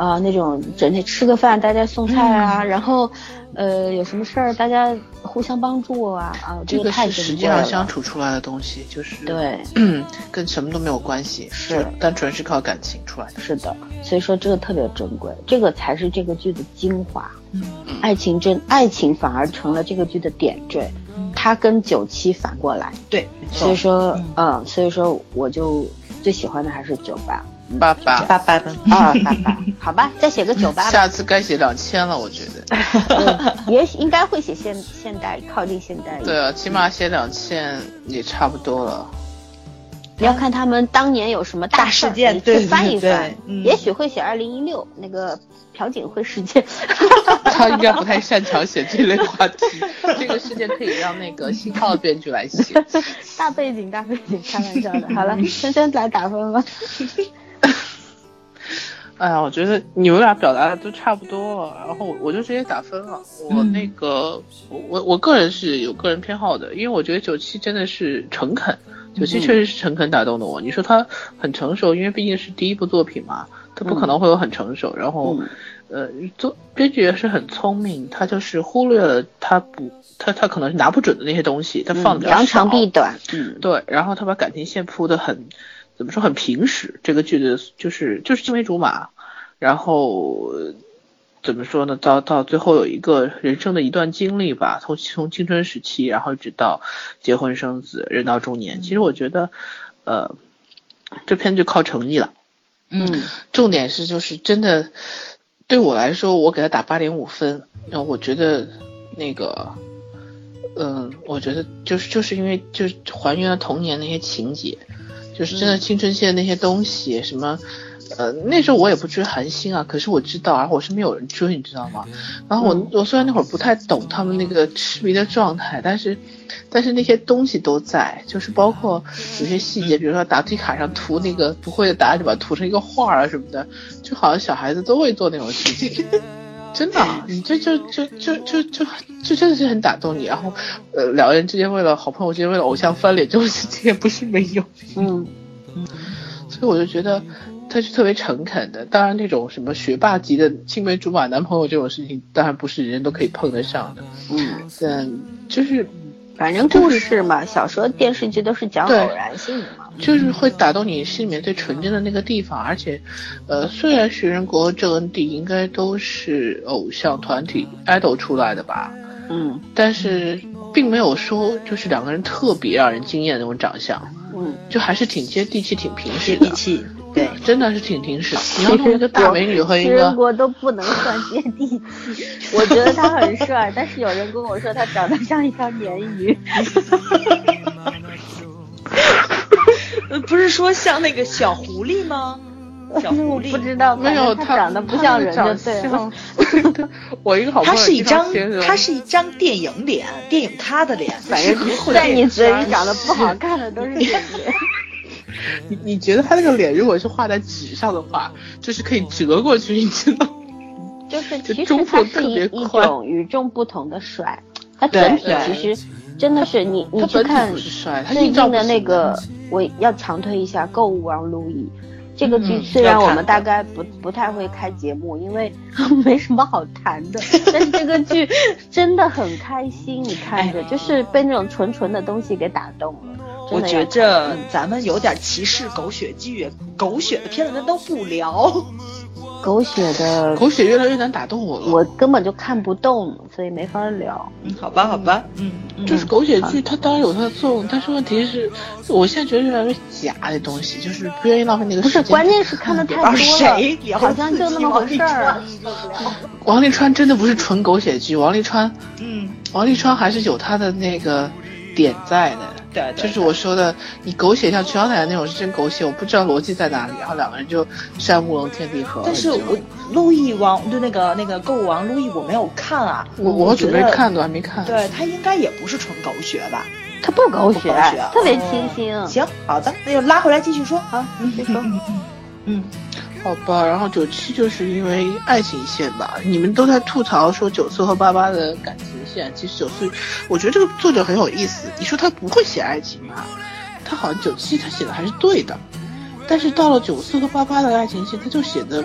啊，那种整天吃个饭，大家送菜啊，然后。呃，有什么事儿大家互相帮助啊啊，这个是实际上相处出来的东西，就是对，跟什么都没有关系，是单纯是靠感情出来的。是的，所以说这个特别珍贵，这个才是这个剧的精华。嗯，爱情真爱情反而成了这个剧的点缀，它跟九七反过来。对，所以说嗯，所以说我就最喜欢的还是九八。八八八八的啊，八八，好吧，再写个九八。下次该写两千了，我觉得。也许应该会写现现代，靠近现代。对啊，起码写两千也差不多了。你要看他们当年有什么大事件，对翻一翻，也许会写二零一六那个朴槿惠事件。他应该不太擅长写这类话题，这个事件可以让那个新号编剧来写。大背景，大背景，开玩笑的。好了，深深来打分吧。哎呀，我觉得你们俩表达的都差不多了，然后我我就直接打分了。我那个，我我个人是有个人偏好的，因为我觉得九七真的是诚恳，九七确实是诚恳打动的我。你说他很成熟，因为毕竟是第一部作品嘛。他不可能会有很成熟。然后，呃，做编剧也是很聪明，他就是忽略了他不他他可能是拿不准的那些东西，他放的扬长避短。嗯，对，然后他把感情线铺的很怎么说很平实，这个剧的就是就是青梅竹马，然后。怎么说呢？到到最后有一个人生的一段经历吧，从从青春时期，然后直到结婚生子，人到中年。其实我觉得，呃，这片就靠诚意了。嗯，重点是就是真的，对我来说，我给他打八点五分。然后我觉得那个，嗯，我觉得就是就是因为就是还原了童年那些情节，就是真的青春期的那些东西，什么。呃，那时候我也不追韩星啊，可是我知道然后，我身边有人追，你知道吗？然后我我虽然那会儿不太懂他们那个痴迷的状态，但是但是那些东西都在，就是包括有些细节，比如说答题卡上涂那个不会的答案，就把它涂成一个画啊什么的，就好像小孩子都会做那种事情，真的，你这就就就就就就真的是很打动你。然后呃，两个人之间为了好朋友之间为了偶像翻脸这种事情也不是没有，嗯嗯，所以我就觉得。他是特别诚恳的，当然那种什么学霸级的青梅竹马男朋友这种事情，当然不是人人都可以碰得上的。嗯，但就是，反正故事嘛，小说、电视剧都是讲偶然性的嘛，就是会打动你心里面最纯真的那个地方。而且，呃，虽然徐仁国、郑恩地应该都是偶像团体 idol 出来的吧，嗯，但是并没有说就是两个人特别让人惊艳的那种长相，嗯，就还是挺接地气、挺平实的。对，真的是挺平实。你要弄一个大美女和一个，人国都不能算接地气。我觉得他很帅，但是有人跟我说他长得像一条鲶鱼。不是说像那个小狐狸吗？小狐狸 不知道，没有他长得不像人就对了。我一个好朋友，他是一张，他是一张电影脸，电影他的脸。反正在你嘴里长得不好 看的都是演员。你你觉得他那个脸如果是画在纸上的话，就是可以折过去，你知道？就是其实他是一一种与众不同的帅，他整体其实真的是你你去看最近的那个，我要强推一下《购物王路易》这个剧，虽然我们大概不不太会开节目，因为 没什么好谈的，但是这个剧真的很开心，你看着就是被那种纯纯的东西给打动了。我觉着咱们有点歧视狗血剧，狗血的片子咱都不聊。狗血的，狗血越来越难打动我了。我根本就看不动，所以没法聊。嗯，好吧，好吧，嗯，就是狗血剧，它当然有它的作用，但是问题是，我现在觉得越来越假的东西，就是不愿意浪费那个时间。不是，关键是看的太多了。谁？好像就那么回事儿。王沥川真的不是纯狗血剧，王沥川，嗯，王沥川还是有他的那个点在的。对，就是我说的，你狗血像全小奶奶那种是真狗血，我不知道逻辑在哪里。然后两个人就山无棱天地合。但是我路易王就那个那个购物王路易我没有看啊，我我准备看的还没看。对他应该也不是纯狗血吧？他不狗血，特别清新。行，好的，那就拉回来继续说。好。嗯。好吧，然后九七就是因为爱情线吧，你们都在吐槽说九四和八八的感情线，其实九四，我觉得这个作者很有意思。你说他不会写爱情吧？他好像九七他写的还是对的，但是到了九四和八八的爱情线，他就写的，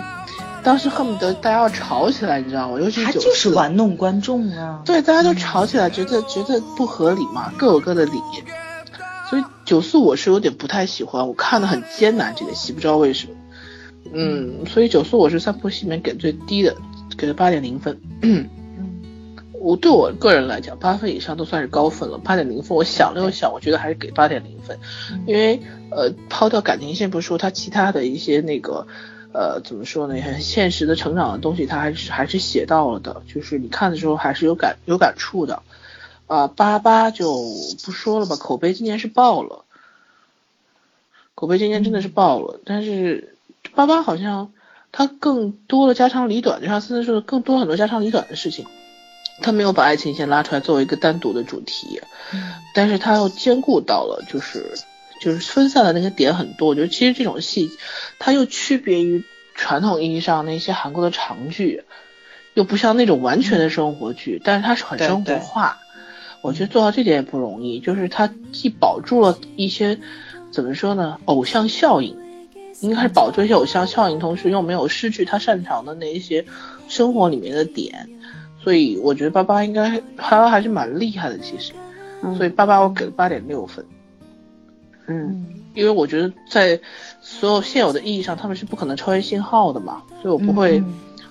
当时恨不得大家要吵起来，你知道吗？尤其是九四，就是玩弄观众啊。对，大家都吵起来，觉得觉得不合理嘛，各有各的理。所以九四我是有点不太喜欢，我看的很艰难这个戏，不知道为什么。嗯，所以九四我是三部戏里面给最低的，给了八点零分。嗯，我对我个人来讲，八分以上都算是高分了。八点零分，我想了又想，我觉得还是给八点零分，因为呃，抛掉感情线不说，他其他的一些那个呃，怎么说呢，很现实的成长的东西，他还是还是写到了的，就是你看的时候还是有感有感触的。啊，八八就不说了吧，口碑今年是爆了，口碑今年真的是爆了，但是。八八好像他更多了家长里短，就像森森说的，更多很多家长里短的事情。他没有把爱情线拉出来作为一个单独的主题，但是他又兼顾到了，就是就是分散的那个点很多。我觉得其实这种戏，它又区别于传统意义上那些韩国的长剧，又不像那种完全的生活剧，但是它是很生活化。我觉得做到这点也不容易，就是它既保住了一些怎么说呢，偶像效应。应该是保证一些偶像效应，同时又没有失去他擅长的那一些生活里面的点，所以我觉得八八应该八八还是蛮厉害的，其实，所以八八我给了八点六分。嗯，因为我觉得在所有现有的意义上，他们是不可能超越信号的嘛，所以我不会，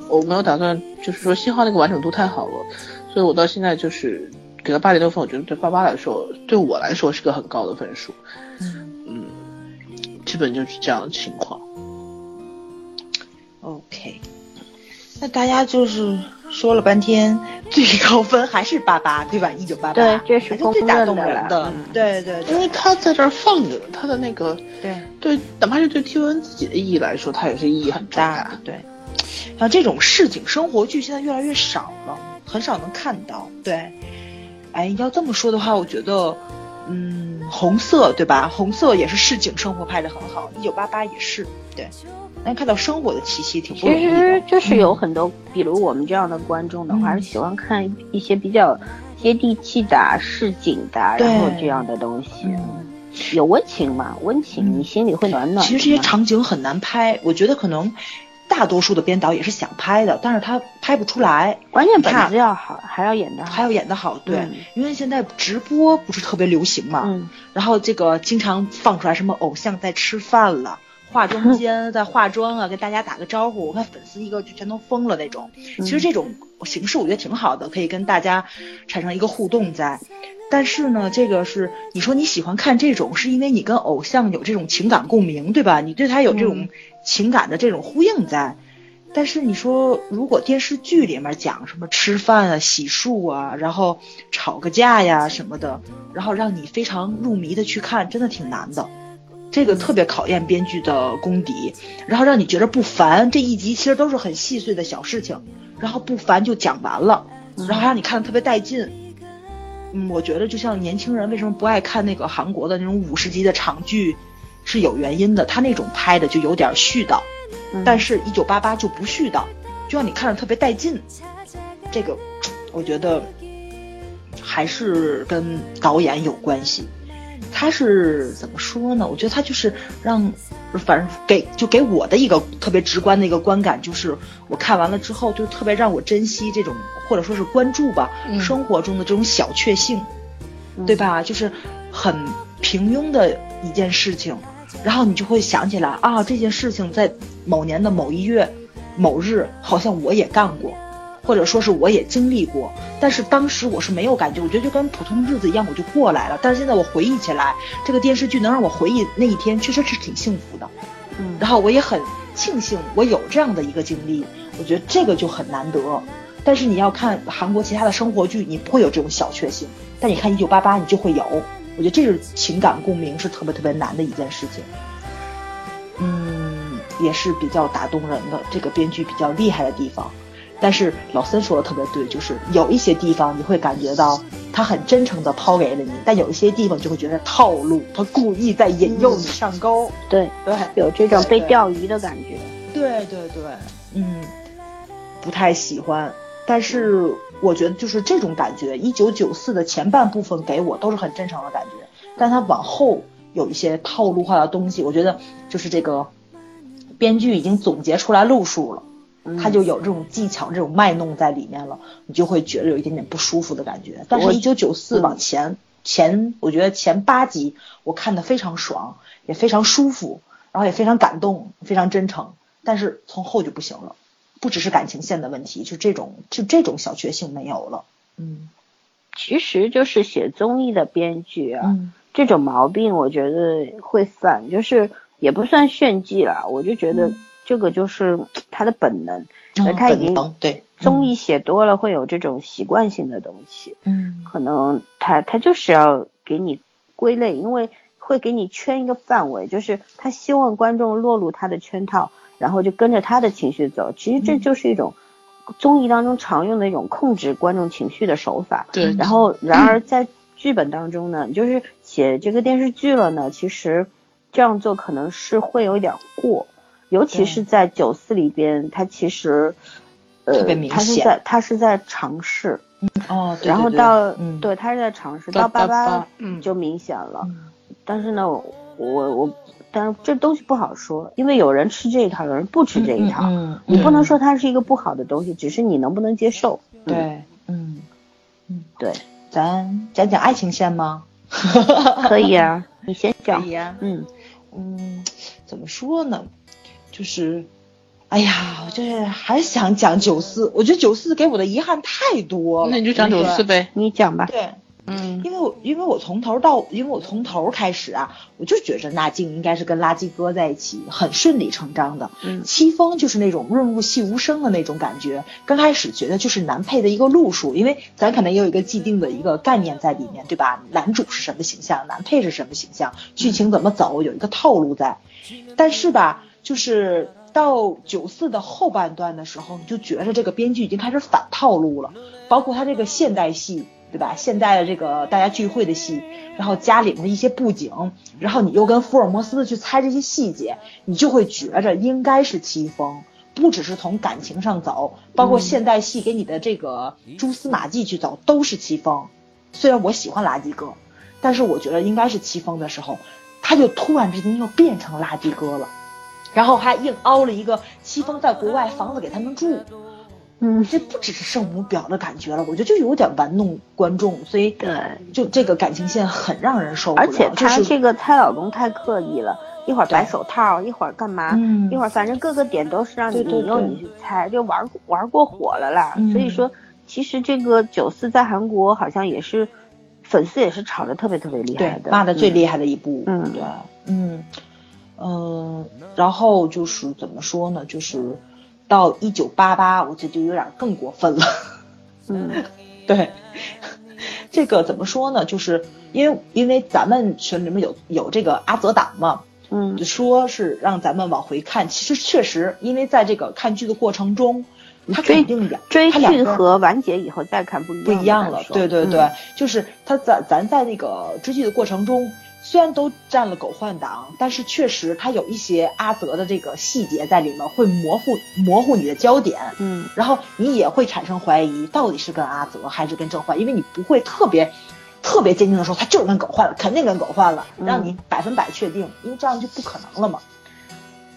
我没有打算就是说信号那个完整度太好了，所以我到现在就是给了八点六分，我觉得对八八来说，对我来说是个很高的分数。嗯。基本就是这样的情况。OK，那大家就是说了半天，最高分还是八八，对吧？一九八八，对，这是最打动人的。对对，因为他在这儿放着，他的那个对对，哪怕是对 T V N 自己的意义来说，它也是意义很大的。对，像这种市井生活剧现在越来越少了，很少能看到。对，哎，要这么说的话，我觉得。嗯，红色对吧？红色也是市井生活拍的很好，一九八八也是对。能看到生活的气息，挺不容易其实就是有很多，比如我们这样的观众的话，是喜欢看一些比较接地气的市井的，然后这样的东西，有温情嘛？温情，你心里会暖暖。其实这些场景很难拍，我觉得可能。大多数的编导也是想拍的，但是他拍不出来。关键本子要好，还要演的，还要演的好。对，因为现在直播不是特别流行嘛，嗯，然后这个经常放出来什么偶像在吃饭了，化妆间在化妆啊，跟大家打个招呼，我看粉丝一个就全都疯了那种。其实这种形式我觉得挺好的，可以跟大家产生一个互动在。但是呢，这个是你说你喜欢看这种，是因为你跟偶像有这种情感共鸣，对吧？你对他有这种情感的这种呼应在。但是你说，如果电视剧里面讲什么吃饭啊、洗漱啊，然后吵个架呀什么的，然后让你非常入迷的去看，真的挺难的。这个特别考验编剧的功底，然后让你觉得不烦。这一集其实都是很细碎的小事情，然后不烦就讲完了，然后让你看的特别带劲。嗯，我觉得就像年轻人为什么不爱看那个韩国的那种五十集的长剧，是有原因的。他那种拍的就有点絮叨，但是一九八八就不絮叨，就让你看着特别带劲。这个我觉得还是跟导演有关系。他是怎么说呢？我觉得他就是让，反正给就给我的一个特别直观的一个观感，就是我看完了之后，就特别让我珍惜这种或者说是关注吧，生活中的这种小确幸，对吧？就是很平庸的一件事情，然后你就会想起来啊，这件事情在某年的某一月某日，好像我也干过。或者说是我也经历过，但是当时我是没有感觉，我觉得就跟普通日子一样，我就过来了。但是现在我回忆起来，这个电视剧能让我回忆那一天，确实是挺幸福的。嗯，然后我也很庆幸我有这样的一个经历，我觉得这个就很难得。但是你要看韩国其他的生活剧，你不会有这种小确幸，但你看一九八八，你就会有。我觉得这是情感共鸣是特别特别难的一件事情。嗯，也是比较打动人的，这个编剧比较厉害的地方。但是老森说的特别对，就是有一些地方你会感觉到他很真诚的抛给了你，但有一些地方就会觉得套路，他故意在引诱你上钩。对对，有这种被钓鱼的感觉。对对对，嗯，不太喜欢。但是我觉得就是这种感觉，一九九四的前半部分给我都是很真诚的感觉，但它往后有一些套路化的东西，我觉得就是这个编剧已经总结出来路数了。他就有这种技巧，这种卖弄在里面了，你就会觉得有一点点不舒服的感觉。但是，一九九四往前前，我觉得前八集我看的非常爽，也非常舒服，然后也非常感动，非常真诚。但是从后就不行了，不只是感情线的问题，就这种就这种小确幸没有了。嗯，其实就是写综艺的编剧啊，这种毛病我觉得会犯，就是也不算炫技了，我就觉得。这个就是他的本能，他已经对综艺写多了会有这种习惯性的东西，嗯，可能他他就是要给你归类，因为会给你圈一个范围，就是他希望观众落入他的圈套，然后就跟着他的情绪走。其实这就是一种综艺当中常用的一种控制观众情绪的手法。对，然后然而在剧本当中呢，就是写这个电视剧了呢，其实这样做可能是会有点过。尤其是在九四里边，他其实，呃，他是在他是在尝试，哦，然后到，嗯，对他是在尝试，到八八，嗯，就明显了。但是呢，我我但是这东西不好说，因为有人吃这一套，有人不吃这一套，嗯，你不能说它是一个不好的东西，只是你能不能接受。对，嗯嗯，对，咱讲讲爱情线吗？可以啊，你先讲。可以啊，嗯嗯，怎么说呢？就是，哎呀，我就是还想讲九四，我觉得九四给我的遗憾太多了。那你就讲九四呗。你讲吧。对，嗯，因为我因为我从头到，因为我从头开始啊，我就觉着那静应该是跟垃圾哥在一起，很顺理成章的。嗯戚风就是那种润物细无声的那种感觉，刚开始觉得就是男配的一个路数，因为咱可能也有一个既定的一个概念在里面，对吧？男主是什么形象，男配是什么形象，剧情怎么走，有一个套路在。但是吧，就是到九四的后半段的时候，你就觉着这个编剧已经开始反套路了，包括他这个现代戏，对吧？现在的这个大家聚会的戏，然后家里面的一些布景，然后你又跟福尔摩斯的去猜这些细节，你就会觉着应该是戚风。不只是从感情上走，包括现代戏给你的这个蛛丝马迹去走，都是戚风。虽然我喜欢垃圾哥，但是我觉得应该是戚风的时候，他就突然之间又变成垃圾哥了，然后还硬凹了一个戚风在国外房子给他们住，嗯，这不只是圣母婊的感觉了，我觉得就有点玩弄观众，所以对，就这个感情线很让人受不了。而且她这个猜老公太刻意了，一会儿白手套，一会儿干嘛，嗯一会儿反正各个点都是让你引诱你去猜，就玩玩过火了啦。嗯所以说，其实这个九四在韩国好像也是粉丝也是吵得特别特别厉害的，骂的最嗯厉害的一部，嗯对，嗯嗯，然后就是怎么说呢，就是到一九八八，我这就有点更过分了。嗯 对，这个怎么说呢？就是因为因为咱们群里面有有这个阿泽党嘛，嗯就说是让咱们往回看。其实确实，因为在这个看剧的过程中，他追肯定两追他两个剧和完结以后再看不一样不一样了。对对对，嗯就是他在咱在那个追剧的过程中，虽然都占了狗换党，但是确实他有一些阿泽的这个细节在里面会模糊模糊你的焦点。嗯然后你也会产生怀疑，到底是跟阿泽还是跟郑焕，因为你不会特别特别坚定的说他就是跟狗换了，肯定跟狗换了，嗯让你百分百确定，因为这样就不可能了嘛。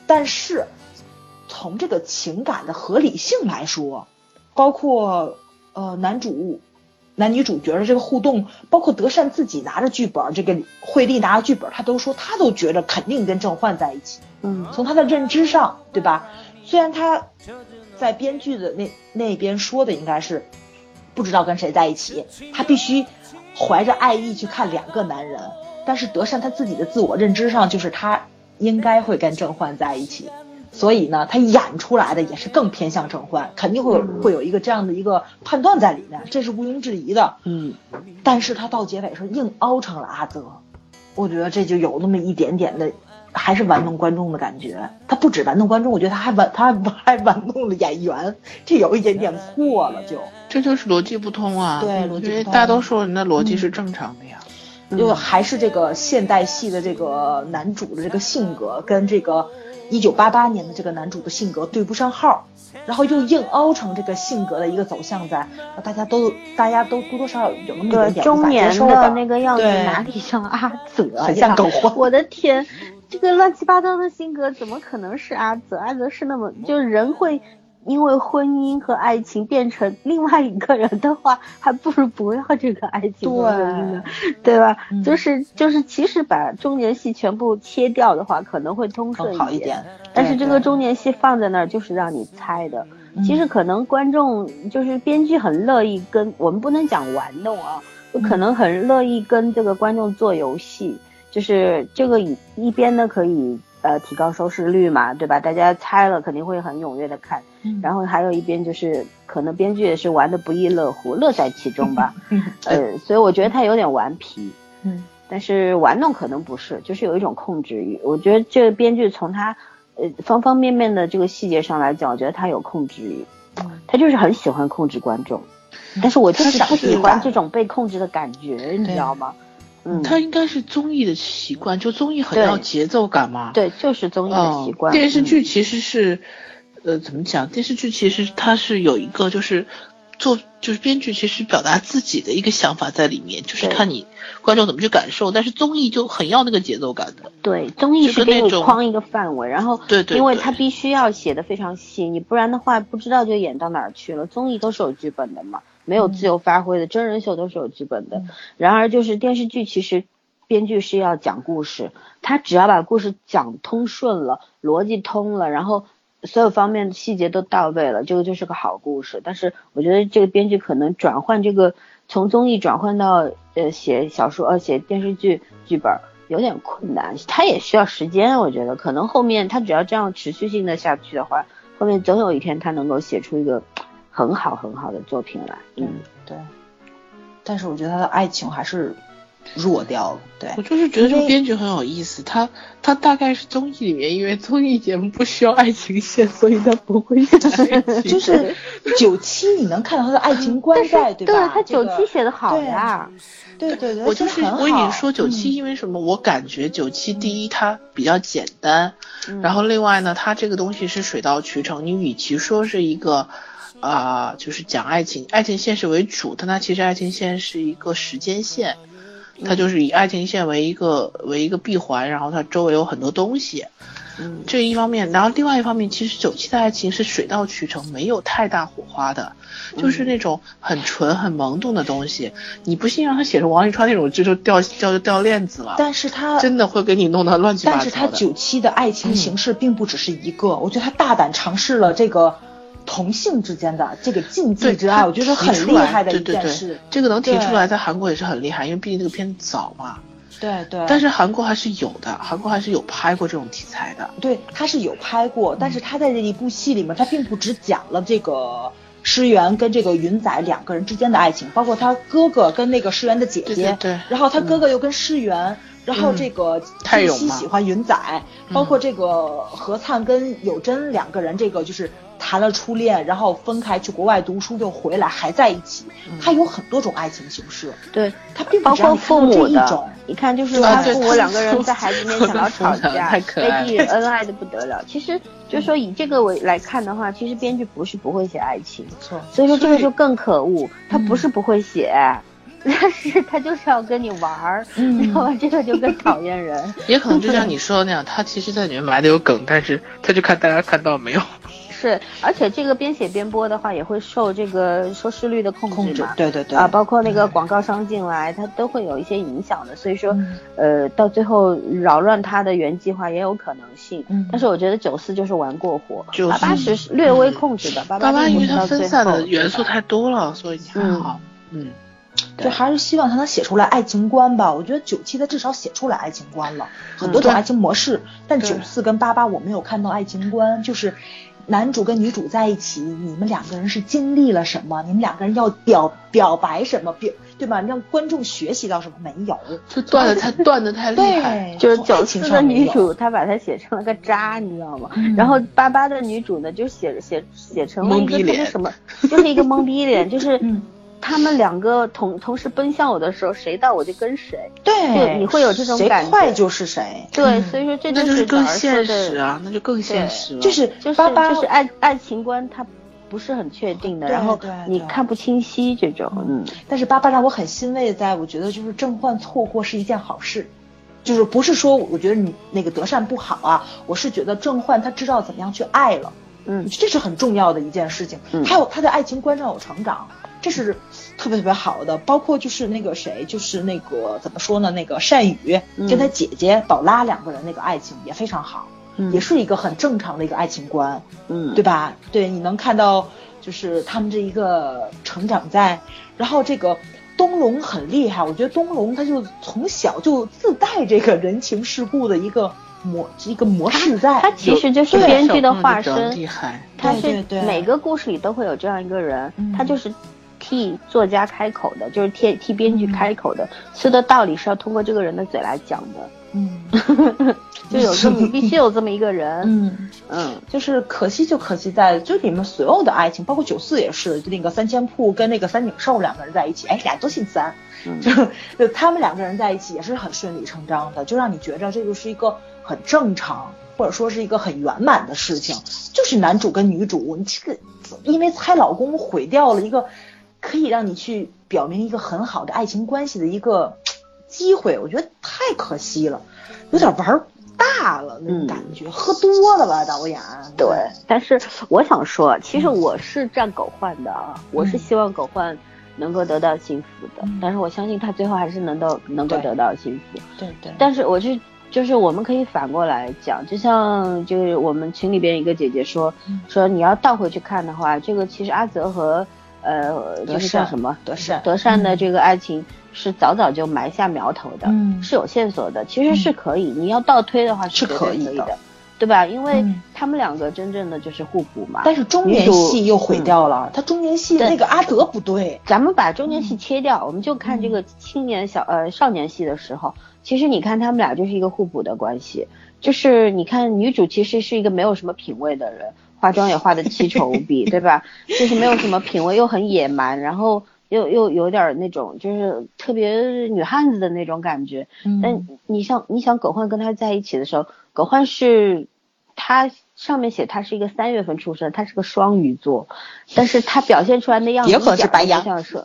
但是从这个情感的合理性来说，包括呃男主。男女主角的这个互动，包括德善自己拿着剧本，这个惠利拿着剧本，他都说他都觉得肯定跟郑焕在一起。嗯从他的认知上，对吧？虽然他在编剧的那那边说的应该是不知道跟谁在一起，他必须怀着爱意去看两个男人，但是德善他自己的自我认知上就是他应该会跟郑焕在一起，所以呢，他演出来的也是更偏向郑焕，肯定会有会有一个这样的一个判断在里面，这是毋庸置疑的。嗯但是他到结尾时候硬凹成了阿泽，我觉得这就有那么一点点的，还是玩弄观众的感觉。他不止玩弄观众，我觉得他还玩他还还玩弄了演员，这有一点点过了就。这就是逻辑不通啊。对逻辑不通因为大多数人的逻辑是正常的呀。就还是这个现代戏的这个男主的这个性格跟这个一九八八年的这个男主的性格对不上号，然后又硬凹成这个性格的一个走向在，大家都大家都多多少少有那么一点中年的那个样子哪里像阿泽像狗焕我的天，这个乱七八糟的性格怎么可能是阿泽？阿泽是那么就人会。因为婚姻和爱情变成另外一个人的话，还不如不要这个爱情和婚姻呢，对吧？嗯就是就是，其实把中年戏全部切掉的话，可能会通顺一点。但是这个中年戏放在那儿，就是让你猜的。嗯其实可能观众就是编剧很乐意跟我们不能讲玩弄啊，就可能很乐意跟这个观众做游戏，就是这个一一边呢可以呃提高收视率嘛，对吧？大家猜了肯定会很踊跃的看，嗯然后还有一边就是可能编剧也是玩的不亦乐乎，乐在其中吧。嗯 呃，所以我觉得他有点顽皮。嗯但是玩弄可能不是，就是有一种控制欲。我觉得这个编剧从他呃方方面面的这个细节上来讲，我觉得他有控制欲，嗯他就是很喜欢控制观众。但是我就是不喜欢这种被控制的感觉，你知道吗？嗯，他应该是综艺的习惯，就综艺很要节奏感嘛。对，就是综艺的习惯。嗯。电视嗯剧其实是，呃，怎么讲？电视剧其实它是有一个就是做就是编剧其实表达自己的一个想法在里面，就是看你观众怎么去感受。但是综艺就很要那个节奏感的。对，综艺是给你框一个范围，然后对对，因为他必须要写的非常细，你不然的话不知道就演到哪儿去了。综艺都是有剧本的嘛，没有自由发挥的，真人秀都是有剧本的。然而就是电视剧其实编剧是要讲故事，他只要把故事讲通顺了，逻辑通了，然后。所有方面的细节都到位了，这个就是个好故事。但是我觉得这个编剧可能转换这个从综艺转换到呃写小说呃写电视剧剧本有点困难，他也需要时间。我觉得可能后面他只要这样持续性的下去的话，后面总有一天他能够写出一个很好很好的作品来。嗯，对。但是我觉得他的爱情还是。弱掉了，对我就是觉得这个编剧很有意思，他他大概是综艺里面，因为综艺节目不需要爱情线，所以他不会写就是九七你能看到他的爱情观在，对吧？对他九七写的好呀，对对对，我就是我跟你说九七，因为什么？我感觉九七第一它比较简单，然后另外呢，它这个东西是水到渠成，你与其说是一个啊，就是讲爱情，爱情线是为主，但它其实爱情线是一个时间线。它就是以爱情线为一个为一个闭环，然后它周围有很多东西，嗯，这一方面，然后另外一方面，其实九七的爱情是水到渠成，没有太大火花的，就是那种很纯很萌动的东西。你不信让他写成王沥川那种，就就掉掉就掉链子了。但是他真的会给你弄得乱七八糟。但是他九七的爱情形式并不只是一个，我觉得他大胆尝试了这个。同性之间的这个禁忌之爱，我觉得很厉害的一件事。这个能提出来，在韩国也是很厉害，因为毕竟这个片子早嘛。对对。但是韩国还是有的，韩国还是有拍过这种题材的。对，他是有拍过，但是他在这一部戏里面，他并不只讲了这个诗媛跟这个云仔两个人之间的爱情，包括他哥哥跟那个诗媛的姐姐，对。然后他哥哥又跟诗媛，然后这个金熙喜欢云仔，包括这个何灿跟有真两个人，这个就是。谈了初恋，然后分开去国外读书，又回来还在一起。他有很多种爱情形式，对他并包括父母的。你看，就是他父母两个人在孩子面前要吵架，被地恩爱的不得了。其实，就说以这个为来看的话，其实编剧不是不会写爱情，错。所以说这个就更可恶，他不是不会写，但是他就是要跟你玩儿，你知道吧？这个就更讨厌人。也可能就像 你说的那样，他其实在里面埋的有梗，但是他就看大家看到没有。是，而且这个边写边播的话，也会受这个收视率的控制嘛。对对对。啊，包括那个广告商进来，它都会有一些影响的。所以说，呃，到最后扰乱他的原计划也有可能性。嗯。但是我觉得九四就是玩过火，八八是略微控制的。八八因为它分散的元素太多了，所以还好。嗯。就还是希望他能写出来爱情观吧。我觉得九七他至少写出来爱情观了，很多种爱情模式。但九四跟八八我没有看到爱情观，就是。男主跟女主在一起，你们两个人是经历了什么？你们两个人要表表白什么？表对吧？让观众学习到什么？没有，就断的太断的太厉害。就是九四的女主，她把它写成了个渣，你知道吗？然后八八的女主呢，就写写写成了一个那什么，就是一个懵逼脸，就是。他们两个同同时奔向我的时候，谁到我就跟谁。对，你会有这种感觉。谁快就是谁。对，所以说这就是更现实啊，那就更现实了。就是就是就是爱爱情观，它不是很确定的，然后你看不清晰这种。嗯。但是八八让我很欣慰，在我觉得就是正焕错过是一件好事，就是不是说我觉得你那个德善不好啊，我是觉得正焕他知道怎么样去爱了，嗯，这是很重要的一件事情。嗯还有他的爱情观上有成长。这是特别特别好的，包括就是那个谁，就是那个怎么说呢？那个善宇跟他姐姐宝拉两个人那个爱情也非常好，也是一个很正常的一个爱情观，嗯，对吧？对，你能看到就是他们这一个成长在，然后这个东龙很厉害，我觉得东龙他就从小就自带这个人情世故的一个模一个模式在，他其实就是编剧的化身，厉害，他是每个故事里都会有这样一个人，他就是。替作家开口的，就是替替编剧开口的，所有的道理是要通过这个人的嘴来讲的。嗯，就有这么必须有这么一个人。嗯嗯，就是可惜就可惜在，就里面所有的爱情，包括九四也是，就那个三千铺跟那个三井寿两个人在一起，哎，俩都姓三，就 就他们两个人在一起也是很顺理成章的，就让你觉着这就是一个很正常，或者说是一个很圆满的事情，就是男主跟女主，你这个因为猜老公毁掉了一个。可以让你去表明一个很好的爱情关系的一个机会，我觉得太可惜了，有点玩大了那种感觉，喝多了吧，导演。对，但是我想说，其实我是站狗焕的啊，我是希望狗焕能够得到幸福的，但是我相信他最后还是能够能够得到幸福。对对。但是我是就是我们可以反过来讲，就像就是我们群里边一个姐姐说说你要倒回去看的话，这个其实阿泽和呃就是叫什么德善德善的这个爱情。是早早就埋下苗头的，是有线索的，其实是可以。你要倒推的话是可以的，对吧？因为他们两个真正的就是互补嘛。但是中年戏又毁掉了，他中年戏那个阿德不对。咱们把中年戏切掉，我们就看这个青年小呃少年戏的时候，其实你看他们俩就是一个互补的关系。就是你看女主其实是一个没有什么品味的人，化妆也化的奇丑无比，对吧？就是没有什么品味，又很野蛮，然后。又又有点那种，就是特别女汉子的那种感觉。但你像你想葛焕跟他在一起的时候，葛焕是他上面写他是一个三月份出生，他是个双鱼座，但是他表现出来的样子，也可能是白羊，像是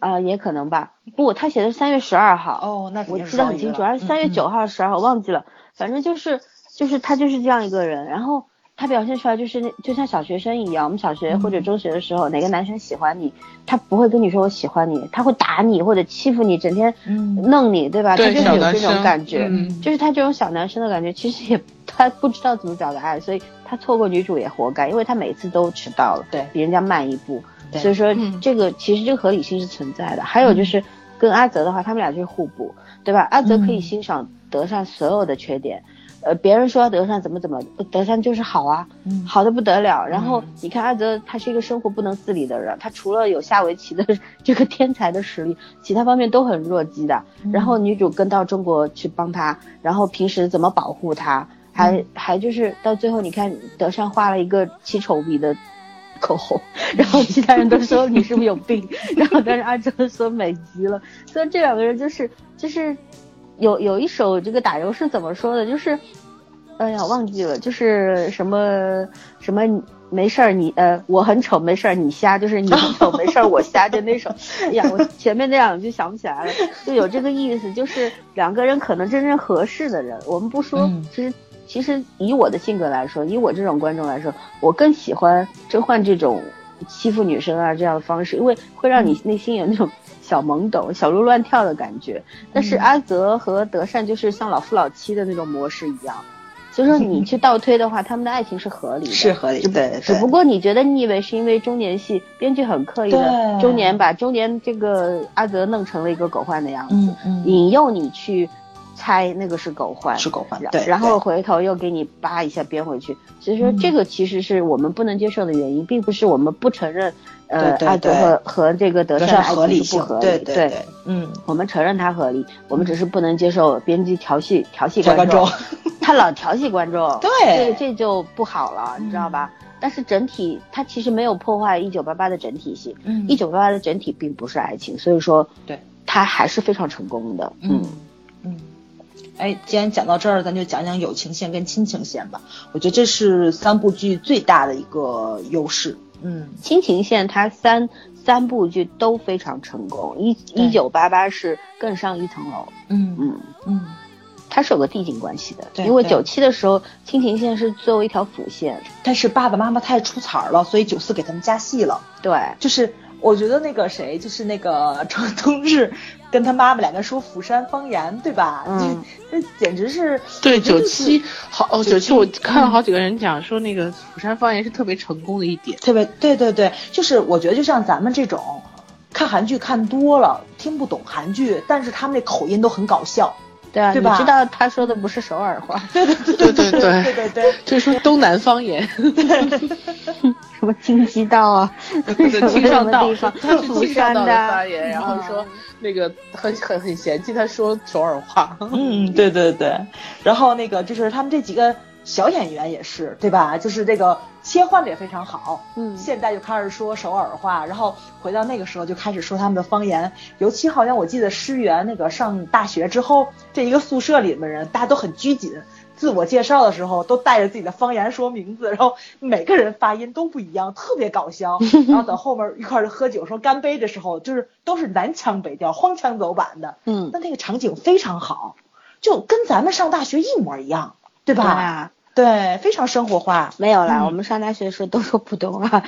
啊，也可能吧。不，他写的是三月十二号。哦，那我记得很清楚，还是三月九号、十二号，忘记了。反正就是就是他就是这样一个人，然后。他表现出来就是那就像小学生一样，我们小学或者中学的时候，哪个男生喜欢你，他不会跟你说我喜欢你，他会打你或者欺负你，整天弄你，对吧？他就是有这种感觉，就是他这种小男生的感觉，其实也他不知道怎么表达爱，所以他错过女主也活该，因为他每次都迟到了，对比人家慢一步，所以说这个其实这个合理性是存在的。还有就是跟阿泽的话，他们俩就是互补，对吧？阿泽可以欣赏德善所有的缺点。呃，别人说德善怎么怎么，德善就是好啊，好的不得了。然后你看阿泽，他是一个生活不能自理的人，他除了有下围棋的 这个天才的实力，其他方面都很弱鸡的。然后女主跟到中国去帮他，然后平时怎么保护他，还还就是到最后你看德善画了一个奇丑比的口红，然后其他人都说你是不是有病，然后但是阿泽说美极了。所以这两个人就是就是。有有一首这个打油是怎么说的？就是，哎呀，忘记了，就是什么什么没事儿你呃我很丑没事儿你瞎，就是你很丑没事儿我瞎，就那首。哎呀，我前面那两句想不起来了，就有这个意思，就是两个人可能真正合适的人，我们不说，其实其实以我的性格来说，以我这种观众来说，我更喜欢甄嬛这种欺负女生啊这样的方式，因为会让你内心有那种。小懵懂、小鹿乱跳的感觉，但是阿泽和德善就是像老夫老妻的那种模式一样，所以说你去倒推的话，他们的爱情是合理的，是合理，对。只不过你觉得你以为，是因为中年戏编剧很刻意的中年把中年这个阿泽弄成了一个狗焕的样子，引诱你去猜那个是狗焕，是狗焕，对。然后回头又给你扒一下编回去，所以说这个其实是我们不能接受的原因，并不是我们不承认。呃，和和这个德善合理不合理？对对对，嗯，我们承认它合理，我们只是不能接受编辑调戏调戏观众，他老调戏观众，对，这这就不好了，你知道吧？但是整体它其实没有破坏一九八八的整体性，嗯，一九八八的整体并不是爱情，所以说，对，它还是非常成功的，嗯。嗯，哎，既然讲到这儿，咱就讲讲友情线跟亲情线吧，我觉得这是三部剧最大的一个优势。嗯，亲情线它三三部剧都非常成功，一一九八八是更上一层楼。嗯嗯嗯，它是有个递进关系的，因为九七的时候亲情线是作为一条辅线，但是爸爸妈妈太出彩了，所以九四给他们加戏了。对，就是。我觉得那个谁，就是那个程东日，跟他妈妈两个说釜山方言，对吧？嗯，那简直是对九七好哦，九七我看了好几个人讲说那个釜山方言是特别成功的一点，特别对对对，就是我觉得就像咱们这种看韩剧看多了听不懂韩剧，但是他们那口音都很搞笑。对啊，你知道他说的不是首尔话，对对对。对对对。对对，就是说东南方言，什么京畿道啊，京上道，他是京上道的 方言，然后说那个很很很嫌弃他说首尔话，嗯，对对对，然后那个就是他们这几个。小演员也是，对吧？就是这个切换的也非常好。嗯，现在就开始说首尔话，然后回到那个时候就开始说他们的方言。尤其好像我记得师源那个上大学之后，这一个宿舍里面人大家都很拘谨，自我介绍的时候都带着自己的方言说名字，然后每个人发音都不一样，特别搞笑。然后等后面一块儿喝酒说干杯的时候，就是都是南腔北调、荒腔走板的。嗯，那那个场景非常好，就跟咱们上大学一模一样，对吧？对啊，对，非常生活化。没有啦，嗯我们上大学的时候都说普通话。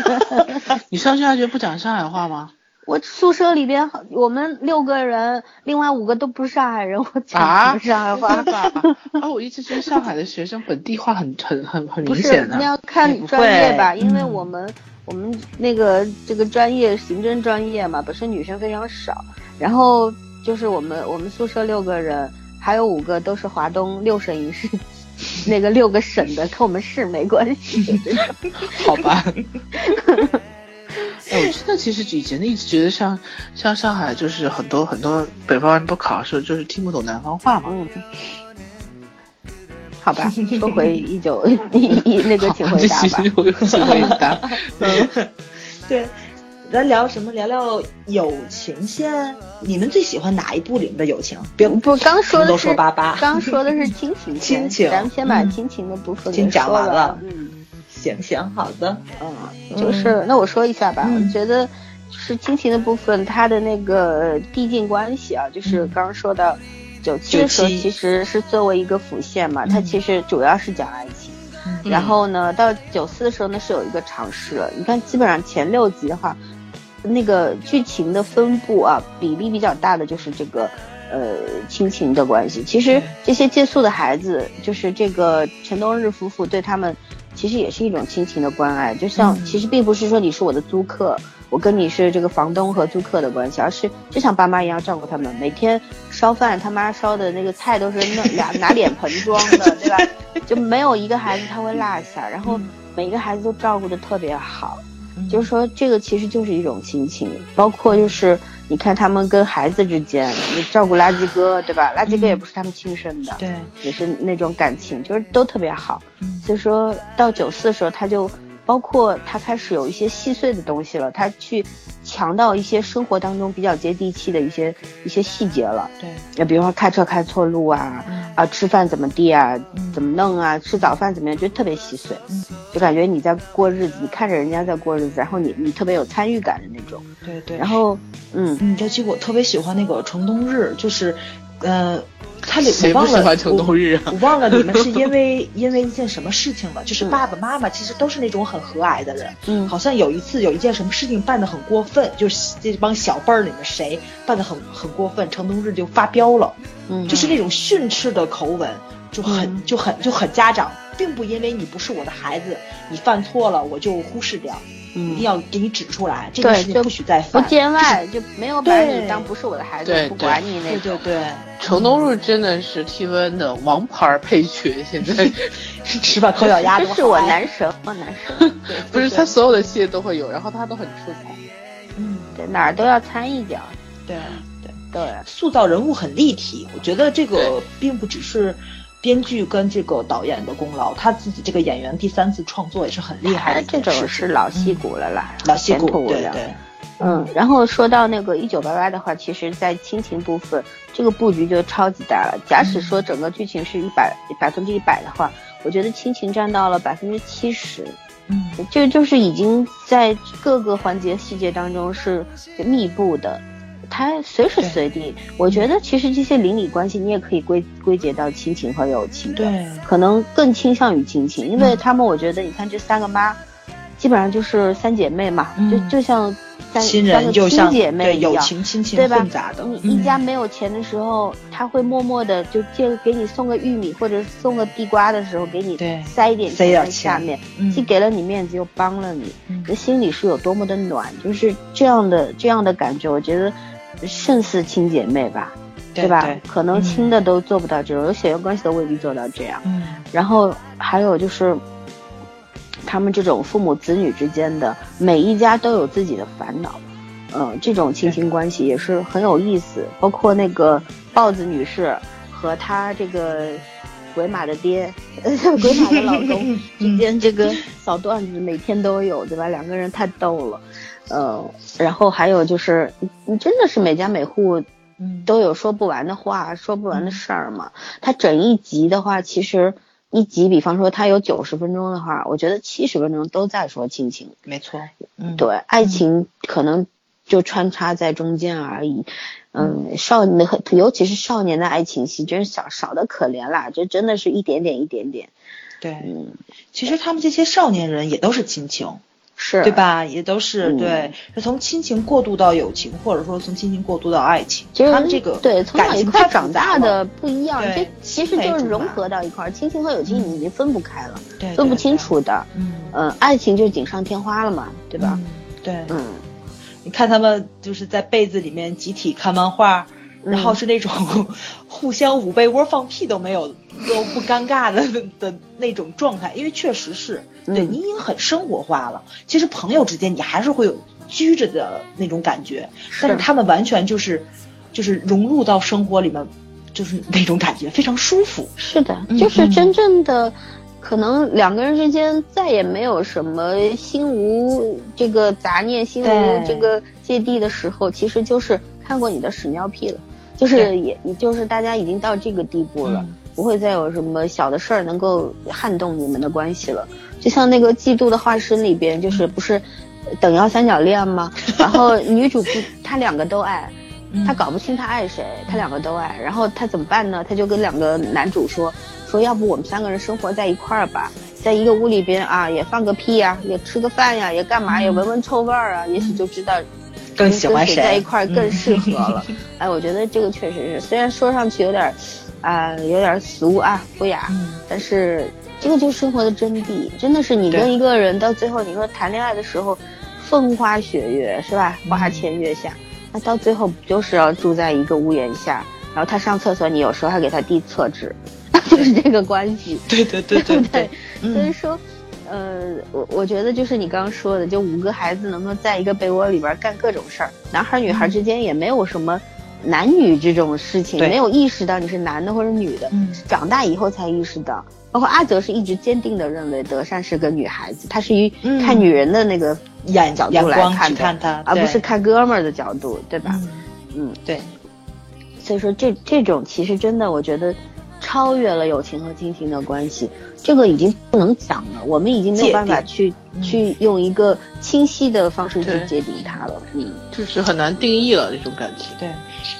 你上大学不讲上海话吗？我宿舍里边我们六个人，另外五个都不是上海人，我讲啊什么上海话？啊，我一直觉得上海的学生本地话很很很很明显，的。你要看专业吧，因为嗯我们、我们那个这个专业行政专业嘛，本身女生非常少，然后就是我们我们宿舍六个人，还有五个都是华东六省一市。那个六个省的跟我们市没关系，好吧。哎，我真的其实以前一直觉得像像上海，就是很多很多北方人不考试，就是听不懂南方话嘛。嗯，好吧，说回一九一一那个请回答吧请回答。嗯，对，咱聊什么？聊聊友情线。你们最喜欢哪一部里面的友情？别不，刚说的都是说八八 刚说的是亲情 线，亲情咱们先把嗯亲情的部分先讲完了了。嗯行行，好的。嗯，就是那我说一下吧，嗯我觉得就是亲情的部分，它的那个递进关系啊，就是刚刚说到九七的时候，其实是作为一个辅线嘛，它嗯其实主要是讲爱情。然后呢，到九四的时候呢是有一个尝试了。你看，基本上前六集的话，那个剧情的分布啊，比例比较大的就是这个呃亲情的关系。其实这些借宿的孩子，就是这个陈冬日夫妇对他们，其实也是一种亲情的关爱。就像、嗯其实并不是说你是我的租客，我跟你是这个房东和租客的关系，而是就像爸妈一样照顾他们。每天烧饭，他妈烧的那个菜都是那俩拿脸盆装的，对吧？就没有一个孩子他会落下，然后每一个孩子都照顾的特别好。就是说，这个其实就是一种亲情，包括就是你看他们跟孩子之间，你照顾垃圾哥，对吧？垃圾哥也不是他们亲生的，对，也是那种感情，就是都特别好。嗯所以说到九四的时候，他就包括他开始有一些细碎的东西了，他去强到一些生活当中比较接地气的一些一些细节了。对，就比如说开车开错路啊，嗯啊吃饭怎么地啊，嗯怎么弄啊，吃早饭怎么样，就特别细碎，嗯就感觉你在过日子，你看着人家在过日子，然后你你特别有参与感的那种。对对。然后，嗯，你，这其实我特别喜欢那个程冬日，就是，呃，他里谁我忘了不喜欢程冬日啊我？我忘了你们是因为 因为一件什么事情了？就是爸爸妈妈其实都是那种很和蔼的人，嗯好像有一次有一件什么事情办得很过分，就是这帮小辈儿里面谁办得很很过分，程冬日就发飙了，嗯，就是那种训斥的口吻，就很、嗯就很就很家长，并不因为你不是我的孩子，你犯错了我就忽视掉，嗯一定要给你指出来，这件对就事情不许再犯。不，见外，就没有把你当不是我的孩子，对不管你那种。对。对。程冬日真的是 TVN 的王牌配角，现在。是吃饭抠脚丫子，这是我男神，我男神，不是他所有的戏都会有，然后他都很出彩。嗯，对哪儿都要参一脚，对对，对，塑造人物很立体。我觉得这个并不只是编剧跟这个导演的功劳，他自己这个演员第三次创作也是很厉害的一这种。是老戏骨了啦，老戏骨。对对，嗯，然后说到那个一九八八的话，其实在亲情部分，这个布局就超级大了。假使说整个剧情是一百百分之一百的话，我觉得亲情占到了百分之七十，嗯这就是已经在各个环节细节当中是密布的。它随时随地，我觉得其实这些邻里关系你也可以归归结到亲情和友情的，对。可能更倾向于亲情，因为嗯。他们我觉得你看这三个妈，基本上就是三姐妹嘛，嗯。就就像三亲三个亲人就像姐妹对友一样。情亲情对吧？混杂的，你嗯。一家没有钱的时候，他会默默的就借给你送个玉米或者送个地瓜的时候，给你塞一点塞点在下钱面，嗯。既给了你面子又帮了你，嗯。这心里是有多么的暖，就是这样的这样的感觉，我觉得胜似亲姐妹吧，吧？对对可能嗯亲的都做不到这种，有血缘关系都未必做到这样。嗯然后还有就是，他们这种父母子女之间的，每一家都有自己的烦恼，嗯、这种亲情关系也是很有意思。包括那个豹子女士和她这个鬼马的爹，鬼马的老公之间这个小段子每天都有，对吧？两个人太逗了，呃，然后还有就是，你你真的是每家每户嗯都有说不完的话，说不完的事儿嘛。它整一集的话，其实一集，比方说它有九十分钟的话，我觉得七十分钟都在说亲情。没错，嗯，对，爱情可能就穿插在中间而已。嗯，少年和尤其是少年的爱情戏，真是少少的可怜啦，这真的是一点点一点点。对，嗯，其实他们这些少年人也都是亲情，是对？吧？也都是嗯对，是从亲情过渡到友情，或者说从亲情过渡到爱情。其实他们这个对从小一块长大的不一样，这其实就是融合到一块儿，亲情和友情你已经分不开了，对分不清楚的。嗯，嗯，爱情就是锦上添花了嘛，对吧？嗯？对，嗯，你看他们就是在被子里面集体看漫画，然后是那种互相捂被窝放屁都没有，都不尴尬的的那种状态，因为确实是对嗯你已经很生活化了。其实朋友之间你还是会有拘着的那种感觉，但是他们完全就是就是融入到生活里面，就是那种感觉非常舒服。是的，嗯就是真正的。可能两个人之间再也没有什么心无这个杂念、心无这个芥蒂的时候，其实就是看过你的屎尿屁了，就是也也就是大家已经到这个地步了，嗯不会再有什么小的事儿能够撼动你们的关系了。就像那个《嫉妒的化身》里边，就是不是等腰三角恋吗？然后女主不，她两个都爱，嗯她搞不清她爱谁，她两个都爱，然后她怎么办呢？她就跟两个男主说，说要不我们三个人生活在一块儿吧，在一个屋里边啊，也放个屁呀、也吃个饭呀、也干嘛，也闻闻臭味儿啊，也许就知道更喜欢跟谁在一？块儿更适合了。哎，我觉得这个确实是，虽然说上去有点儿，啊、有点俗啊，不雅，嗯但是这个就是生活的真谛，真的是你跟一个人到最后，你说谈恋爱的时候，风花雪月是吧？花前月下，那到最后不就是要住在一个屋檐下，然后他上厕所，你有时候还给他递厕纸，就是这个关系。对对对对对所以说，呃，我我觉得就是你刚刚说的，就五个孩子能够在一个被窝里边干各种事儿，男孩儿女孩儿之间也没有什么男女这种事情，没有意识到你是男的或者女的，嗯。是长大以后才意识到。包括阿泽是一直坚定的认为德善是个女孩子，他是以嗯。看女人的那个眼角度来看的，而不是看哥们儿的角度，对吧？嗯。嗯，对，所以说这这种其实真的，我觉得超越了友情和亲情的关系，这个已经不能讲了，我们已经没有办法去嗯。去用一个清晰的方式去对界定它了。嗯，就是很难定义了这种感情。对，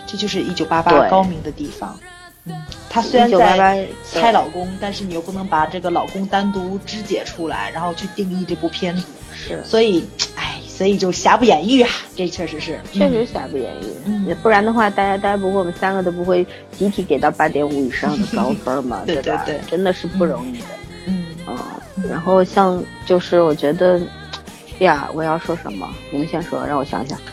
这就是一九八八对。高明的地方。嗯，他虽然1988在对猜老公，但是你又不能把这个老公单独肢解出来，然后去定义这部片子，是，所以，哎，所以就瑕不掩瑜啊，这确实是，确实瑕不掩瑜。嗯不然的话，大家待不过，我们三个都不会集体给到八点五以上的高分嘛，对吧？对对真的是不容易的。嗯，啊、然后像就是我觉得呀，我要说什么？你们先说，让我想想。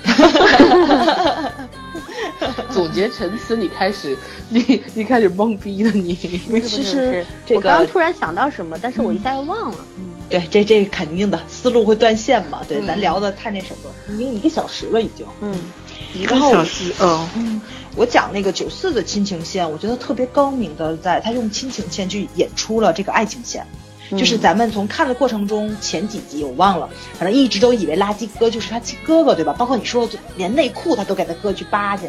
总结陈词，你开始，你你开始懵逼了你。其实我刚刚突然想到什么，但是我一下又忘了。嗯，对，这这肯定的，思路会断线嘛，对，嗯咱聊的太那什么，已经一个小时了，已经。嗯，一个小时，嗯，嗯，我讲那个九四的亲情线，我觉得特别高明的，在他用亲情线去演出了这个爱情线。就是嗯咱们从看的过程中，前几集我忘了，反正一直都以为垃圾哥就是他亲哥哥，对吧？包括你说的连内裤他都给他哥去扒去，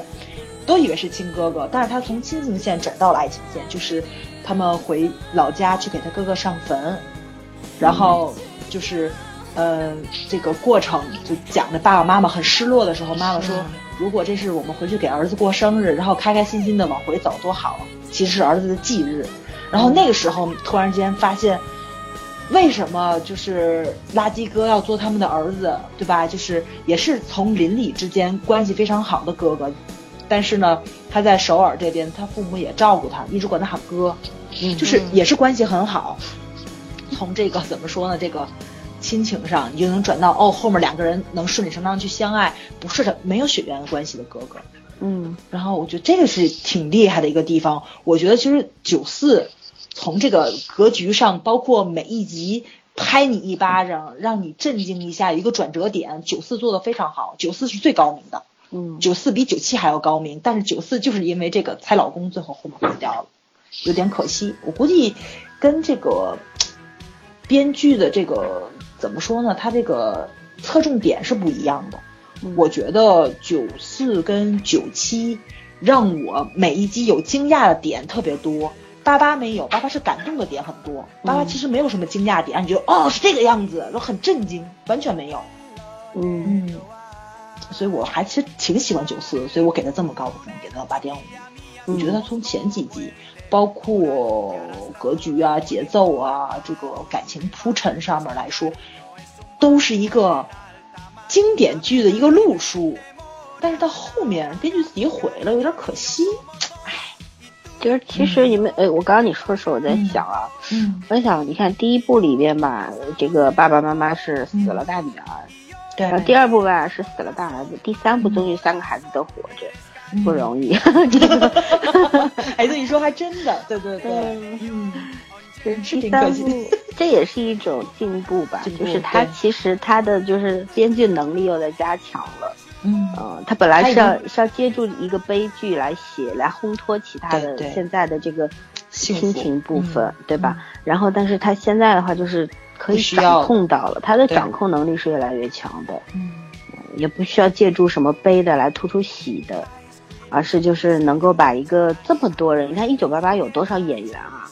都以为是亲哥哥。但是他从亲情线转到了爱情线，就是他们回老家去给他哥哥上坟，然后就是，呃，这个过程就讲着爸爸妈妈很失落的时候，妈妈说，如果这是我们回去给儿子过生日，然后开开心心的往回走多好啊！其实是儿子的忌日。然后那个时候突然间发现。为什么就是垃圾哥要做他们的儿子，对吧？就是也是从邻里之间关系非常好的哥哥，但是呢，他在首尔这边，他父母也照顾他，一直管他喊哥，嗯就是也是关系很好。从这个怎么说呢？这个亲情上，你就能转到哦，后面两个人能顺理成章去相爱，不是的，没有血缘关系的哥哥。嗯然后我觉得这个是挺厉害的一个地方。我觉得其实九四从这个格局上，包括每一集拍你一巴掌，让你震惊一下，有一个转折点，九四做的非常好。九四是最高明的，嗯，九四比九七还要高明，但是九四就是因为这个猜老公最后后面死掉了，有点可惜。我估计跟这个编剧的这个怎么说呢？他这个侧重点是不一样的。嗯我觉得九四跟九七让我每一集有惊讶的点特别多。八八没有，八八是感动的点很多。八八其实没有什么惊讶点，你觉得哦是这个样子，然后很震惊，完全没有。嗯嗯，所以我还其实挺喜欢九四，所以我给他这么高的分，给他八点五。我觉得他从前几集，包括格局啊、节奏啊、这个感情铺陈上面来说，都是一个经典剧的一个路数。但是到后面编剧自己毁了，有点可惜。唉，就是其实你们，呃，我刚刚你说的时候，我在想啊，嗯，我在想，你看第一部里边吧，这个爸爸妈妈是死了大女儿，对然后第二部吧是死了大儿子，第三部终于三个孩子都活着，嗯不容易。这个，哎，这一说还真的，对对对，嗯这也是一种进步吧，步就是他其实他的就是编剧能力又在加强了。嗯嗯，他本来是要是要借助一个悲剧来写，来烘托其他的现在的这个幸福亲情部分，嗯对吧？然后，但是他现在的话就是可以掌控到了，他的掌控能力是越来越强的，嗯也不需要借助什么悲的来突出喜的，而是就是能够把一个这么多人，你看一九八八有多少演员啊？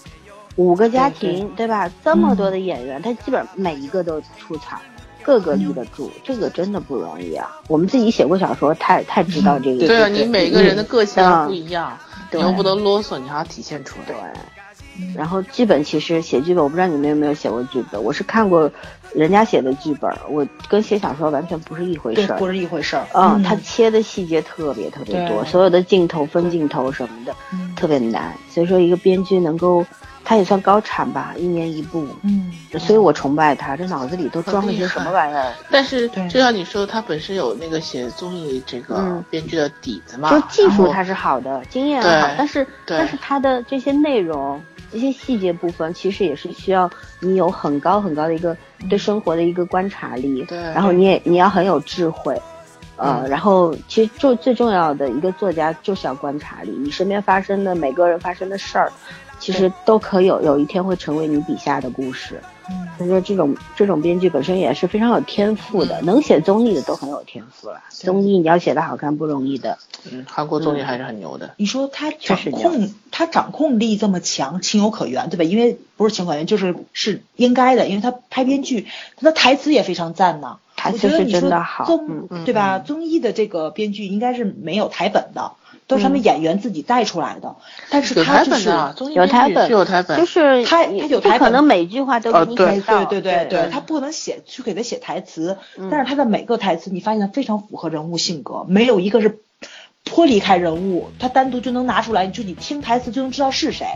五个家对对庭，对吧？这么多的演员，他基本每一个都出场。个个立得住，这个真的不容易啊！我们自己写过小说，太太知道这个。对啊，你每个人的个性嗯不一样，对你又不能啰嗦，你还要体现出来对。，然后剧本其实写剧本，我不知道你们有没有写过剧本，我是看过人家写的剧本，我跟写小说完全不是一回事，儿。不。是一回事儿。嗯，他切的细节特别特别多，所有的镜头分镜头什么的嗯。特别难，所以说一个编剧能够，他也算高产吧，一年一部，嗯，所以我崇拜他，这脑子里都装了些什么玩意儿？但是就像你说，他本身有那个写综艺这个嗯。编剧的底子嘛，就技术他是好的，经验很好，但是但是他的这些内容、这些细节部分，其实也是需要你有很高很高的一个对生活的一个观察力，对然后你也你要很有智慧。呃，嗯然后其实就最重要的一个作家就是要观察力，你身边发生的每个人发生的事儿，其实都可有有一天会成为你笔下的故事。嗯所以说这种这种编剧本身也是非常有天赋的，能写综艺的都很有天赋了。综艺你要写的好看不容易的。嗯，韩国综艺还是很牛的。你说他掌控，他掌控力这么强，情有可原，对吧？因为不是情有可原，就是是应该的，因为他拍编剧，他的台词也非常赞呢。台词是我觉得你说真的好综对吧？嗯综艺的这个编剧应该是没有台本的，都是他们嗯演员自己带出来的。但是有他就是台本的，综艺编剧有台本是有台本，就是他你他有台本可能每句话都给你哦对写到，对对对对他不可能写去给他写台词，嗯但是他的每个台词你发现非常符合人物性格，没有一个是脱离开人物，他单独就能拿出来，就你听台词就能知道是谁。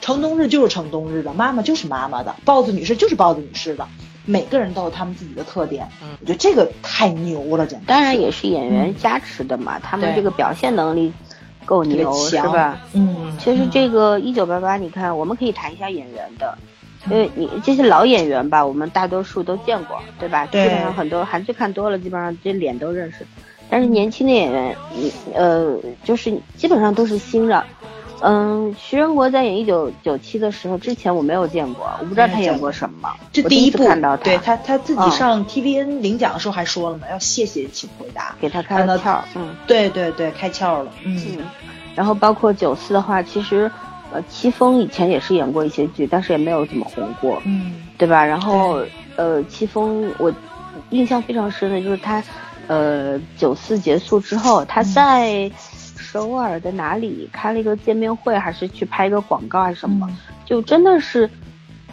程冬日就是程冬日的，妈妈就是妈妈的，豹子女士就是豹子女士的，每个人都有他们自己的特点。嗯我觉得这个太牛了，简直。当然也是演员加持的嘛，他们这个表现能力够牛，是吧？嗯，其实这个一九八八，你看，我们可以谈一下演员的，因为你这些老演员吧，我们大多数都见过，对吧？对基本上很多韩剧看多了，基本上这脸都认识。但是年轻的演员，你呃，就是基本上都是新人。嗯，徐仁国在演一九九七的时候，之前我没有见过，我不知道他演过什么。这第一部次看到他对他他自己嗯上 TVN 领奖的时候还说了嘛，要谢谢请回答，给他开了窍，嗯对对对，开窍了，嗯嗯。然后包括九四的话，其实呃，戚风以前也是演过一些剧，但是也没有怎么红过。嗯对吧？然后呃，戚风我印象非常深的就是他，呃，九四结束之后，他在首尔的哪里开了一个见面会，还是去拍一个广告还是什么，嗯。就真的是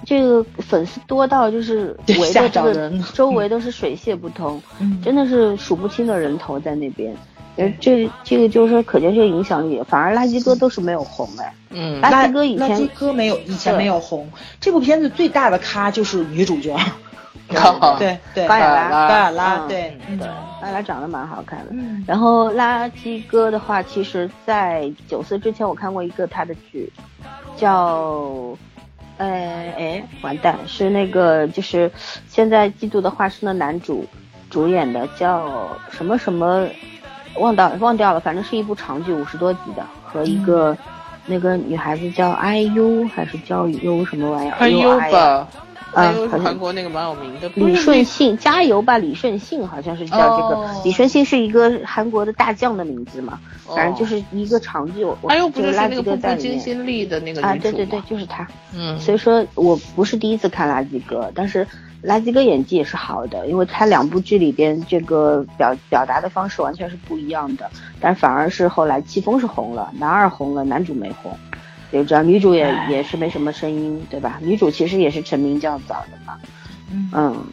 这个粉丝多到就是围着这个周围都是水泄不通，嗯。真的是数不清的人头在那边。呃，这这个就是说，可见这个影响力，反而垃圾哥都是没有红哎。嗯，垃垃圾哥以前垃圾哥没有以前没有红，这部片子最大的咖就是女主角，对对，高雅拉高雅拉，对。对。对，大家长得蛮好看的。嗯。然后垃圾哥的话，其实在九四之前我看过一个他的剧，叫，呃，哎，完蛋，是那个就是现在《嫉妒的化身》的男主主演的，叫什么什么，忘到忘掉了，反正是一部长剧，五十多集的，和一个、那个女孩子叫 IU 还是叫 U 什么玩意儿？哎呦 UI 吧，还有韩国那个蛮有名的李顺信，加油吧李顺信，好像是叫这个。李顺信是一个韩国的大将的名字嘛，反正就是一个长剧。还有不是垃圾哥在金心里的那个啊，对对对，就是他。嗯，所以说我不是第一次看垃圾哥，但是垃圾哥演技也是好的，因为他两部剧里边这个表表达的方式完全是不一样的，但反而是后来戚风是红了，男二红了，男主没红。就这样，女主也也是没什么声音，对吧？女主其实也是成名较早的嘛，嗯，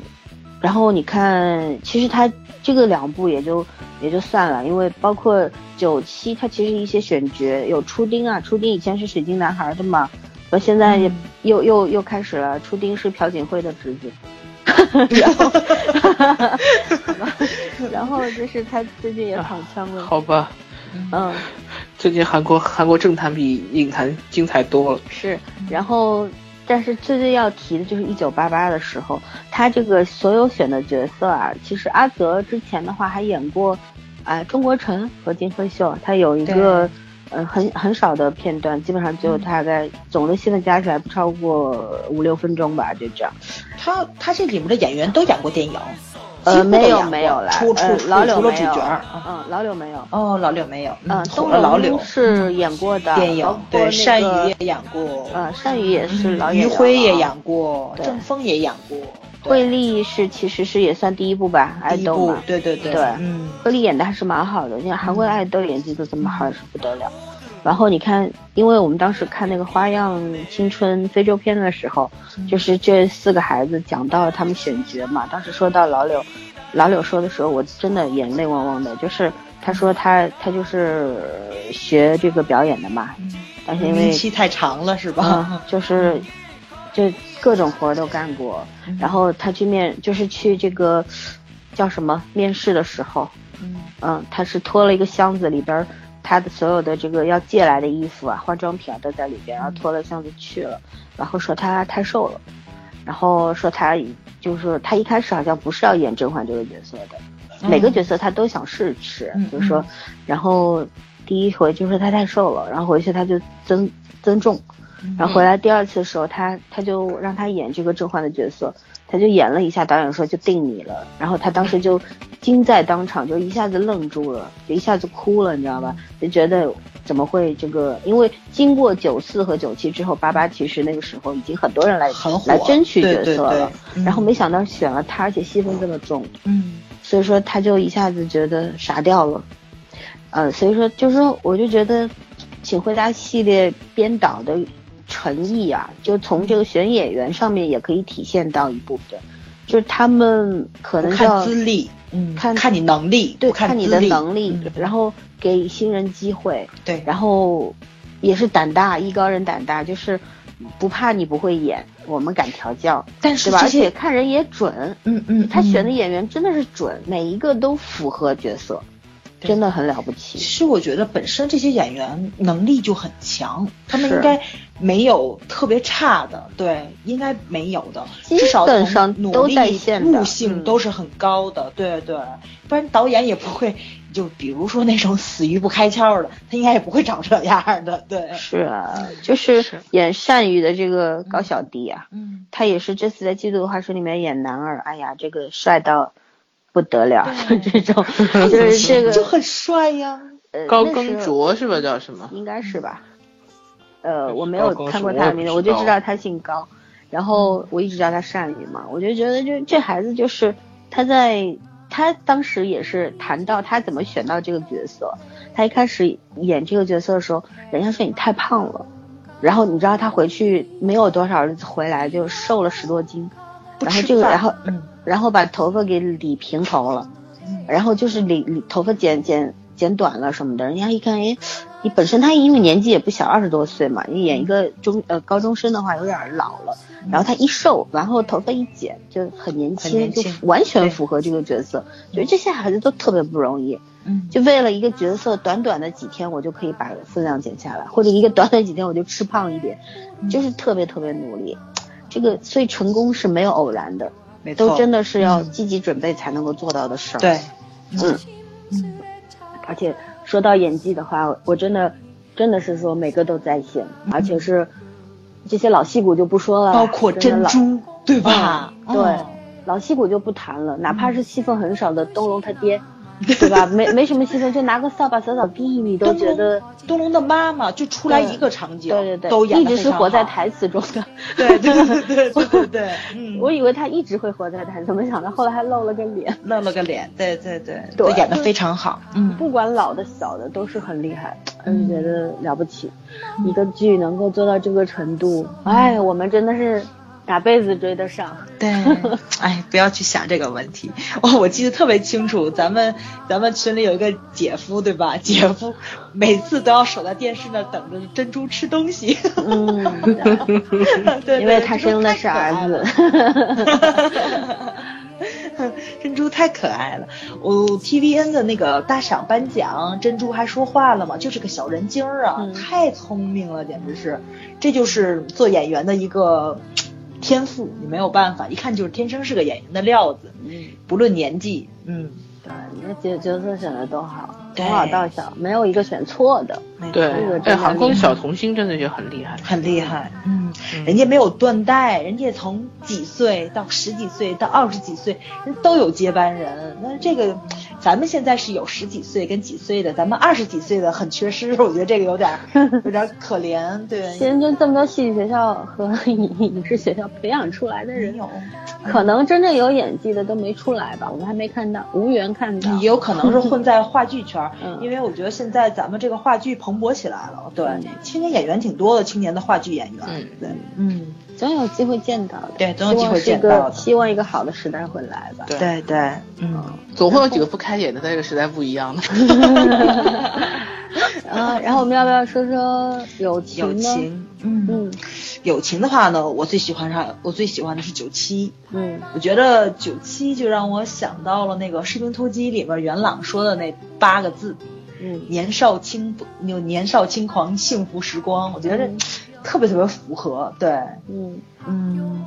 然后你看，其实他这个两部也就也就算了，因为包括九七，他其实一些选角有初丁啊，初丁以前是水晶男孩的嘛，我现在又又又开始了，初丁是朴槿惠的侄子，然后，然后就是他最近也躺枪了，好吧。嗯，最近韩国韩国政坛比影坛精彩多了。是，然后，但是最最要提的就是一九八八的时候，他这个所有选的角色啊，其实阿泽之前的话还演过，哎，中国城和金辉秀，他有一个，呃，很很少的片段，基本上就大概总的戏份加起来不超过五六分钟吧，就这样。他他这里面的演员都演过电影。呃，没有没有了，出出老柳没有，嗯，老柳没有，哦，老柳没有，嗯，火了老柳是演过的电影，对，单宇也演过，呃，单宇也是老演余晖也演过，郑峰也演过，惠利是其实是也算第一部吧，爱豆嘛，对对对，对，嗯，惠利演的还是蛮好的，你看韩国爱豆演技都这么好，是不得了。然后你看，因为我们当时看那个《花样青春》非洲片的时候，就是这四个孩子讲到他们选角嘛，当时说到老柳。老柳说的时候，我真的眼泪汪汪的。就是他说他他就是学这个表演的嘛，但是因为期太长了是吧？就是就各种活都干过。然后他去面就是去这个叫什么面试的时候，嗯，他是拖了一个箱子，里边他的所有的这个要借来的衣服啊、化妆品啊都在里边，然后拖了箱子去了。然后说他太瘦了，然后说他。就是他一开始好像不是要演甄嬛这个角色的，每个角色他都想试试，就是说，然后第一回就是他太瘦了，然后回去他就增增重，然后回来第二次的时候，他他就让他演这个甄嬛的角色。他就演了一下，导演说就定你了，然后他当时就惊在当场，就一下子愣住了，就一下子哭了，你知道吧？就觉得怎么会这个？因为经过九四和九七之后，八八其实那个时候已经很多人来来争取角色了，然后没想到选了他，而且戏份这么重，嗯，所以说他就一下子觉得傻掉了，呃，所以说就是说，我就觉得，请回答系列编导的。诚意啊，就从这个选演员上面也可以体现到一部分，就是他们可能看资历，嗯，看看你能力，对，看你的能力，然后给新人机会，对，然后也是胆大，艺高人胆大，就是不怕你不会演，我们敢调教，但是而且看人也准，嗯嗯，他选的演员真的是准，每一个都符合角色。真的很了不起。其实我觉得本身这些演员能力就很强，他们应该没有特别差的，对，应该没有的，至少从努力悟性都是很高的，对对，不然导演也不会，就比如说那种死鱼不开窍的，他应该也不会长这样的，对。是啊，就是演善宇的这个高小迪啊，嗯，他也是这次在《嫉妒的花束》里面演男二，哎呀，这个帅到。不得了，就 这种，就是这个就很帅呀。高更卓是吧？叫什么？应该是吧。呃，我没有看过他的名字，我就知道他姓高。然后我一直叫他善宇嘛，我就觉得就这孩子就是他在他当时也是谈到他怎么选到这个角色。他一开始演这个角色的时候，人家说你太胖了。然后你知道他回去没有多少日子回来就瘦了十多斤。然后这个，然后嗯。然后把头发给理平头了，然后就是理理头发剪剪剪短了什么的。人家一看，哎，你本身他因为年纪也不小，二十多岁嘛，你演一个中呃高中生的话有点老了。然后他一瘦，然后头发一剪，就很年轻，就完全符合这个角色。觉得这些孩子都特别不容易，嗯，就为了一个角色，短短的几天我就可以把分量减下来，或者一个短短几天我就吃胖一点，就是特别特别努力。这个所以成功是没有偶然的。都真的是要积极准备才能够做到的事儿。对，嗯。嗯，而且说到演技的话，我真的真的是说每个都在线，而且是这些老戏骨就不说了，包括珍珠，对吧？对，老戏骨就不谈了，哪怕是戏份很少的东龙他爹。对吧？没没什么戏份，就拿个扫把扫扫地，你都觉得东龙的妈妈就出来一个场景，对对对，都一直是活在台词中的，对对对对对对。嗯，我以为他一直会活在台词，没想到后来还露了个脸，露了个脸，对对对，都演的非常好。嗯，不管老的小的都是很厉害，嗯，觉得了不起。一个剧能够做到这个程度，哎，我们真的是。哪辈子追得上？对，哎，不要去想这个问题。哦，我记得特别清楚，咱们咱们群里有一个姐夫，对吧？姐夫每次都要守在电视那等着珍珠吃东西。嗯，对，因为他生的是儿子。珍珠太可爱了。我 TVN 的那个大赏颁奖，珍珠还说话了嘛？就是个小人精儿啊，太聪明了，简直是。这就是做演员的一个。天赋你没有办法，一看就是天生是个演员的料子。嗯，不论年纪，嗯，对，那角角色选的都好，从老到小没有一个选错的。对，哎，韩国的小童星真的就很厉害，很厉害。嗯，人家没有断代，人家从几岁到十几岁到二十几岁，人都有接班人。那这个。咱们现在是有十几岁跟几岁的，咱们二十几岁的很缺失，我觉得这个有点 有点可怜。对，现在就这么多戏剧学校和影视学校培养出来的人，有可能真正有演技的都没出来吧？我们还没看到，无缘看到。也有可能是混在话剧圈，因为我觉得现在咱们这个话剧蓬勃起来了。对，青年演员挺多的，青年的话剧演员。嗯，对，嗯。总有机会见到的，对，总有机会见到的。希望一个好的时代会来吧。对对，嗯，总会有几个不开眼的，在这个时代不一样的。啊，然后我们要不要说说友情？友情，嗯嗯，友情的话呢，我最喜欢上，我最喜欢的是九七。嗯，我觉得九七就让我想到了那个《士兵突击》里边元朗说的那八个字，嗯，年少轻，有年少轻狂，幸福时光。我觉得。特别特别符合，对，嗯嗯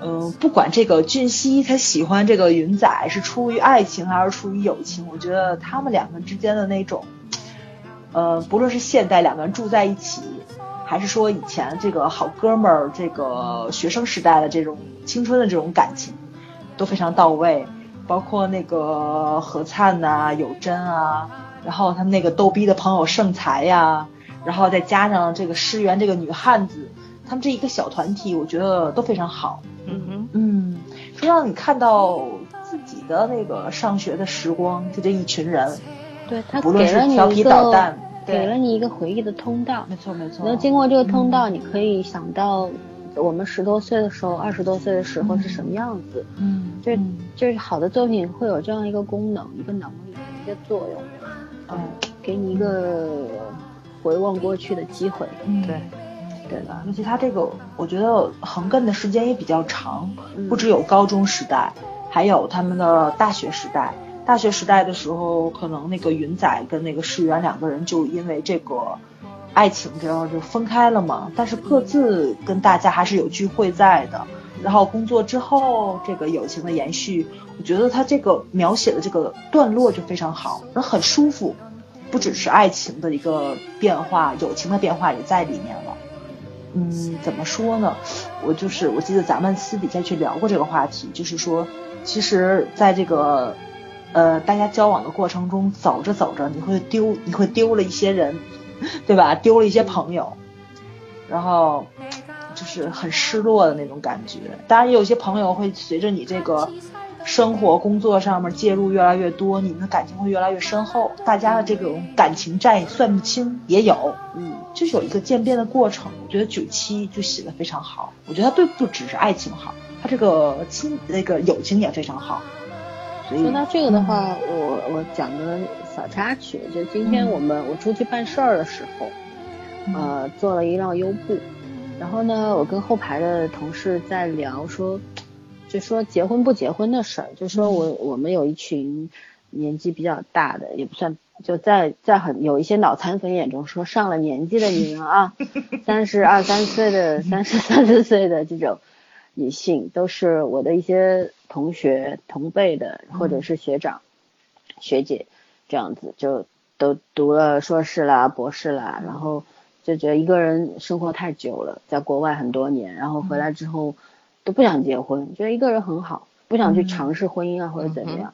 嗯，不管这个俊熙他喜欢这个云仔是出于爱情还是出于友情，我觉得他们两个之间的那种，呃，不论是现代两个人住在一起，还是说以前这个好哥们儿这个学生时代的这种青春的这种感情，都非常到位。包括那个何灿呐、有真啊，然后他们那个逗逼的朋友盛才呀。然后再加上这个诗媛这个女汉子，他们这一个小团体，我觉得都非常好。嗯哼，嗯，说让你看到自己的那个上学的时光，就这一群人。对他给了你一个，给了你一个回忆的通道。没错没错。那经过这个通道，你可以想到我们十多岁的时候，二十多岁的时候是什么样子。嗯，就就是好的作品会有这样一个功能、一个能力、一个作用。嗯，给你一个。回望过去的机会，对，对吧？尤其他这个，我觉得横亘的时间也比较长，不只有高中时代，还有他们的大学时代。大学时代的时候，可能那个云仔跟那个世源两个人就因为这个爱情，然后就分开了嘛。但是各自跟大家还是有聚会在的。然后工作之后，这个友情的延续，我觉得他这个描写的这个段落就非常好，很舒服。不只是爱情的一个变化，友情的变化也在里面了。嗯，怎么说呢？我就是我记得咱们私底下去聊过这个话题，就是说，其实在这个呃大家交往的过程中，走着走着，你会丢，你会丢了一些人，对吧？丢了一些朋友，然后就是很失落的那种感觉。当然，也有些朋友会随着你这个。生活工作上面介入越来越多，你们的感情会越来越深厚，大家的这种感情债算不清也有，嗯，就是有一个渐变的过程。我觉得九七就写的非常好，我觉得他对不只是爱情好，他这个亲那个友情也非常好。说到这个的话，我我讲个小插曲，就今天我们我出去办事儿的时候，呃，坐了一辆优步，然后呢，我跟后排的同事在聊说。就说结婚不结婚的事儿，就说我我们有一群年纪比较大的，也不算，就在在很有一些脑残粉眼中说上了年纪的女人啊，三十二三岁的、三十三四岁的这种女性，都是我的一些同学同辈的，或者是学长学姐这样子，就都读了硕士啦、博士啦，然后就觉得一个人生活太久了，在国外很多年，然后回来之后。都不想结婚，觉得一个人很好，不想去尝试婚姻啊或者怎么样。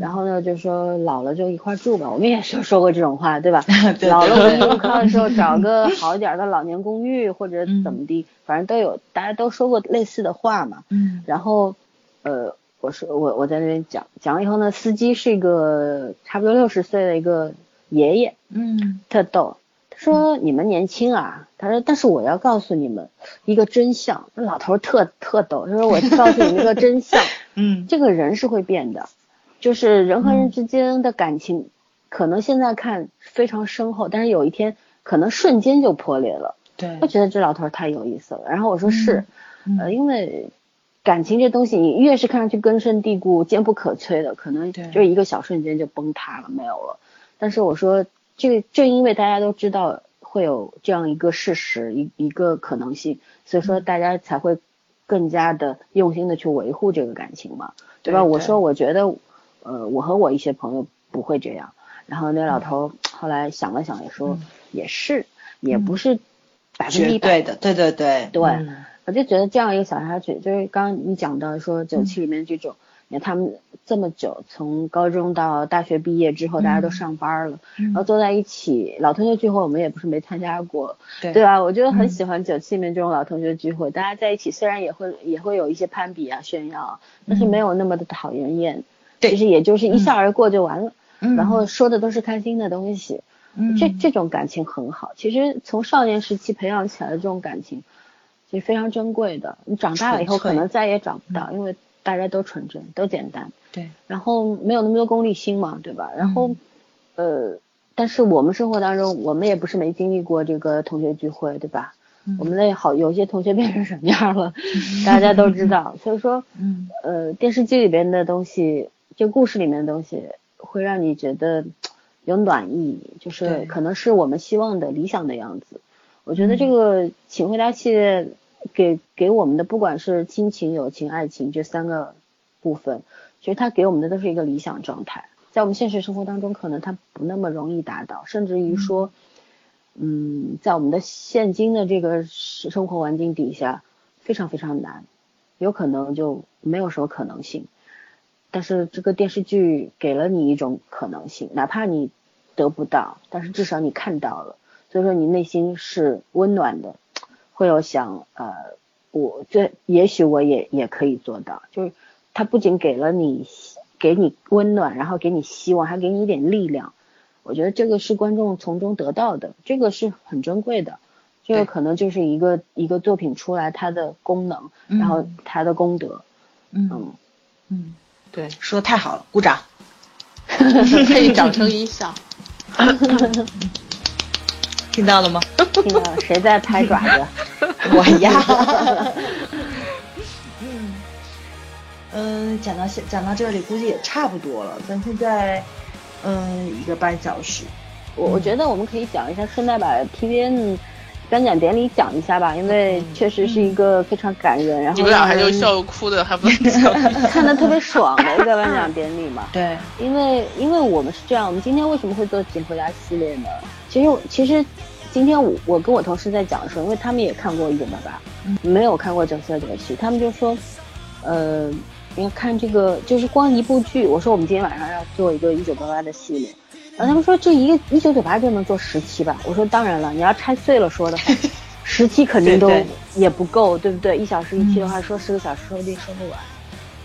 然后呢，就说老了就一块住吧，我们也是说过这种话，对吧？老了无依无靠的时候，找个 好一点的老年公寓或者怎么地，反正都有，大家都说过类似的话嘛。嗯。然后，呃，我说我我在那边讲讲了以后呢，司机是一个差不多六十岁的一个爷爷，嗯，特逗。他说：“你们年轻啊。”他说：“但是我要告诉你们一个真相。”那老头特特逗，他说：“我 告诉你们一个真相，嗯，这个人是会变的。”就是人和人之间的感情，可能现在看非常深厚，但是有一天可能瞬间就破裂了。对，我觉得这老头太有意思了。然后我说是，呃，因为感情这东西，你越是看上去根深蒂固、坚不可摧的，可能就一个小瞬间就崩塌了，没有了。但是我说，这个正因为大家都知道会有这样一个事实，一一个可能性，所以说大家才会更加的用心的去维护这个感情嘛，对吧？我说，我觉得。呃，我和我一些朋友不会这样。然后那老头后来想了想，也说也是，也不是百分之一百的。对对对对，我就觉得这样一个小插曲，就是刚刚你讲到说九七里面这种，你看他们这么久，从高中到大学毕业之后，大家都上班了，然后坐在一起，老同学聚会我们也不是没参加过，对吧？我觉得很喜欢九七里面这种老同学聚会，大家在一起虽然也会也会有一些攀比啊炫耀，但是没有那么的讨人厌。其实也就是一笑而过就完了，然后说的都是开心的东西，这这种感情很好。其实从少年时期培养起来的这种感情，其实非常珍贵的。你长大了以后可能再也找不到，因为大家都纯真，都简单。对。然后没有那么多功利心嘛，对吧？然后，呃，但是我们生活当中，我们也不是没经历过这个同学聚会，对吧？我们那好，有些同学变成什么样了，大家都知道。所以说，呃，电视剧里边的东西。这故事里面的东西会让你觉得有暖意，就是可能是我们希望的理想的样子。我觉得这个《请回答》系列给给我们的，不管是亲情、友情、爱情这三个部分，其实他给我们的都是一个理想状态。在我们现实生活当中，可能他不那么容易达到，甚至于说，嗯，在我们的现今的这个生活环境底下，非常非常难，有可能就没有什么可能性。但是这个电视剧给了你一种可能性，哪怕你得不到，但是至少你看到了，所以说你内心是温暖的，会有想呃，我这也许我也也可以做到，就是他不仅给了你给你温暖，然后给你希望，还给你一点力量，我觉得这个是观众从中得到的，这个是很珍贵的，这个可能就是一个一个作品出来它的功能，然后它的功德，嗯。嗯。对，说的太好了，鼓掌，可以掌声音效，听到了吗？听到了，谁在拍爪子？我呀。嗯 嗯，讲到现讲到这里，估计也差不多了。咱现在嗯一个半小时，我我觉得我们可以讲一下，顺带把 TVN。颁奖典礼讲一下吧，因为确实是一个非常感人，然后你们俩还就笑哭的，还不 看的特别爽的一个颁奖典礼嘛。对，因为因为我们是这样，我们今天为什么会做锦回答系列呢？其实其实今天我我跟我同事在讲的时候，因为他们也看过《一九八八》，没有看过整四九七，他们就说，呃，你要看这个，就是光一部剧。我说我们今天晚上要做一个《一九八八》的系列。然后他们说这一个一九九八就能做十期吧？我说当然了，你要拆碎了说的话，十期肯定都也不够，对不对？一小时一期的话，说十个小时说不定说不完。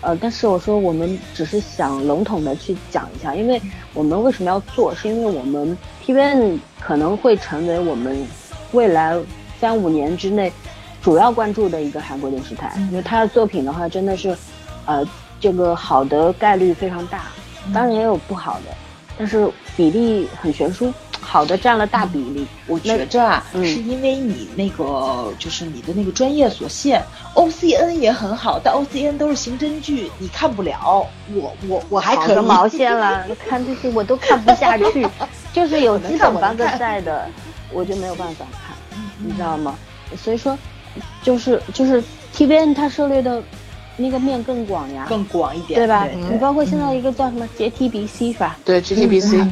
呃，但是我说我们只是想笼统的去讲一下，因为我们为什么要做？是因为我们 TVN 可能会成为我们未来三五年之内主要关注的一个韩国电视台，因为他的作品的话真的是，呃，这个好的概率非常大，当然也有不好的。但是比例很悬殊，好的占了大比例。我觉着啊，是因为你那个就是你的那个专业所限。O C N 也很好，但 O C N 都是刑侦剧，你看不了。我我我还可个毛线了，看这些我都看不下去。就是有基本 bug 在的，我就没有办法看，你知道吗？所以说，就是就是 T V N 它涉猎的。那个面更广呀，更广一点，对吧？你包括现在一个叫什么 JTBC 是吧？对，JTBC，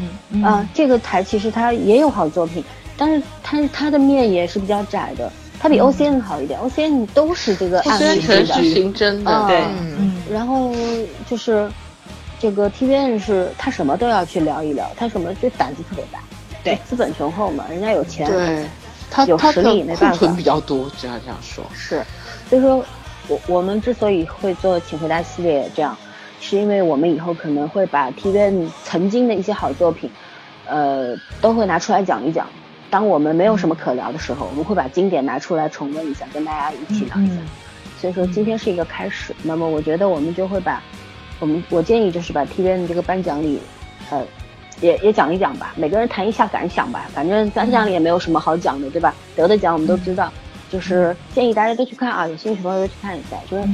啊，这个台其实它也有好作品，但是它它的面也是比较窄的，它比 OCN 好一点，OCN 都是这个案例全的，是刑侦的，对，嗯，然后就是这个 TVN 是他什么都要去聊一聊，他什么就胆子特别大，对，资本雄厚嘛，人家有钱，对，他有实力没办法，库存比较多，这样这样说，是，所以说我我们之所以会做请回答系列这样，是因为我们以后可能会把 TVN 曾经的一些好作品，呃，都会拿出来讲一讲。当我们没有什么可聊的时候，我们会把经典拿出来重温一下，跟大家一起聊一下。所以说今天是一个开始。那么我觉得我们就会把，我们我建议就是把 TVN 这个颁奖礼，呃，也也讲一讲吧，每个人谈一下感想吧。反正颁奖礼也没有什么好讲的，对吧？得的奖我们都知道，就是建议大家都去看啊，有兴趣朋友都去看一下，就是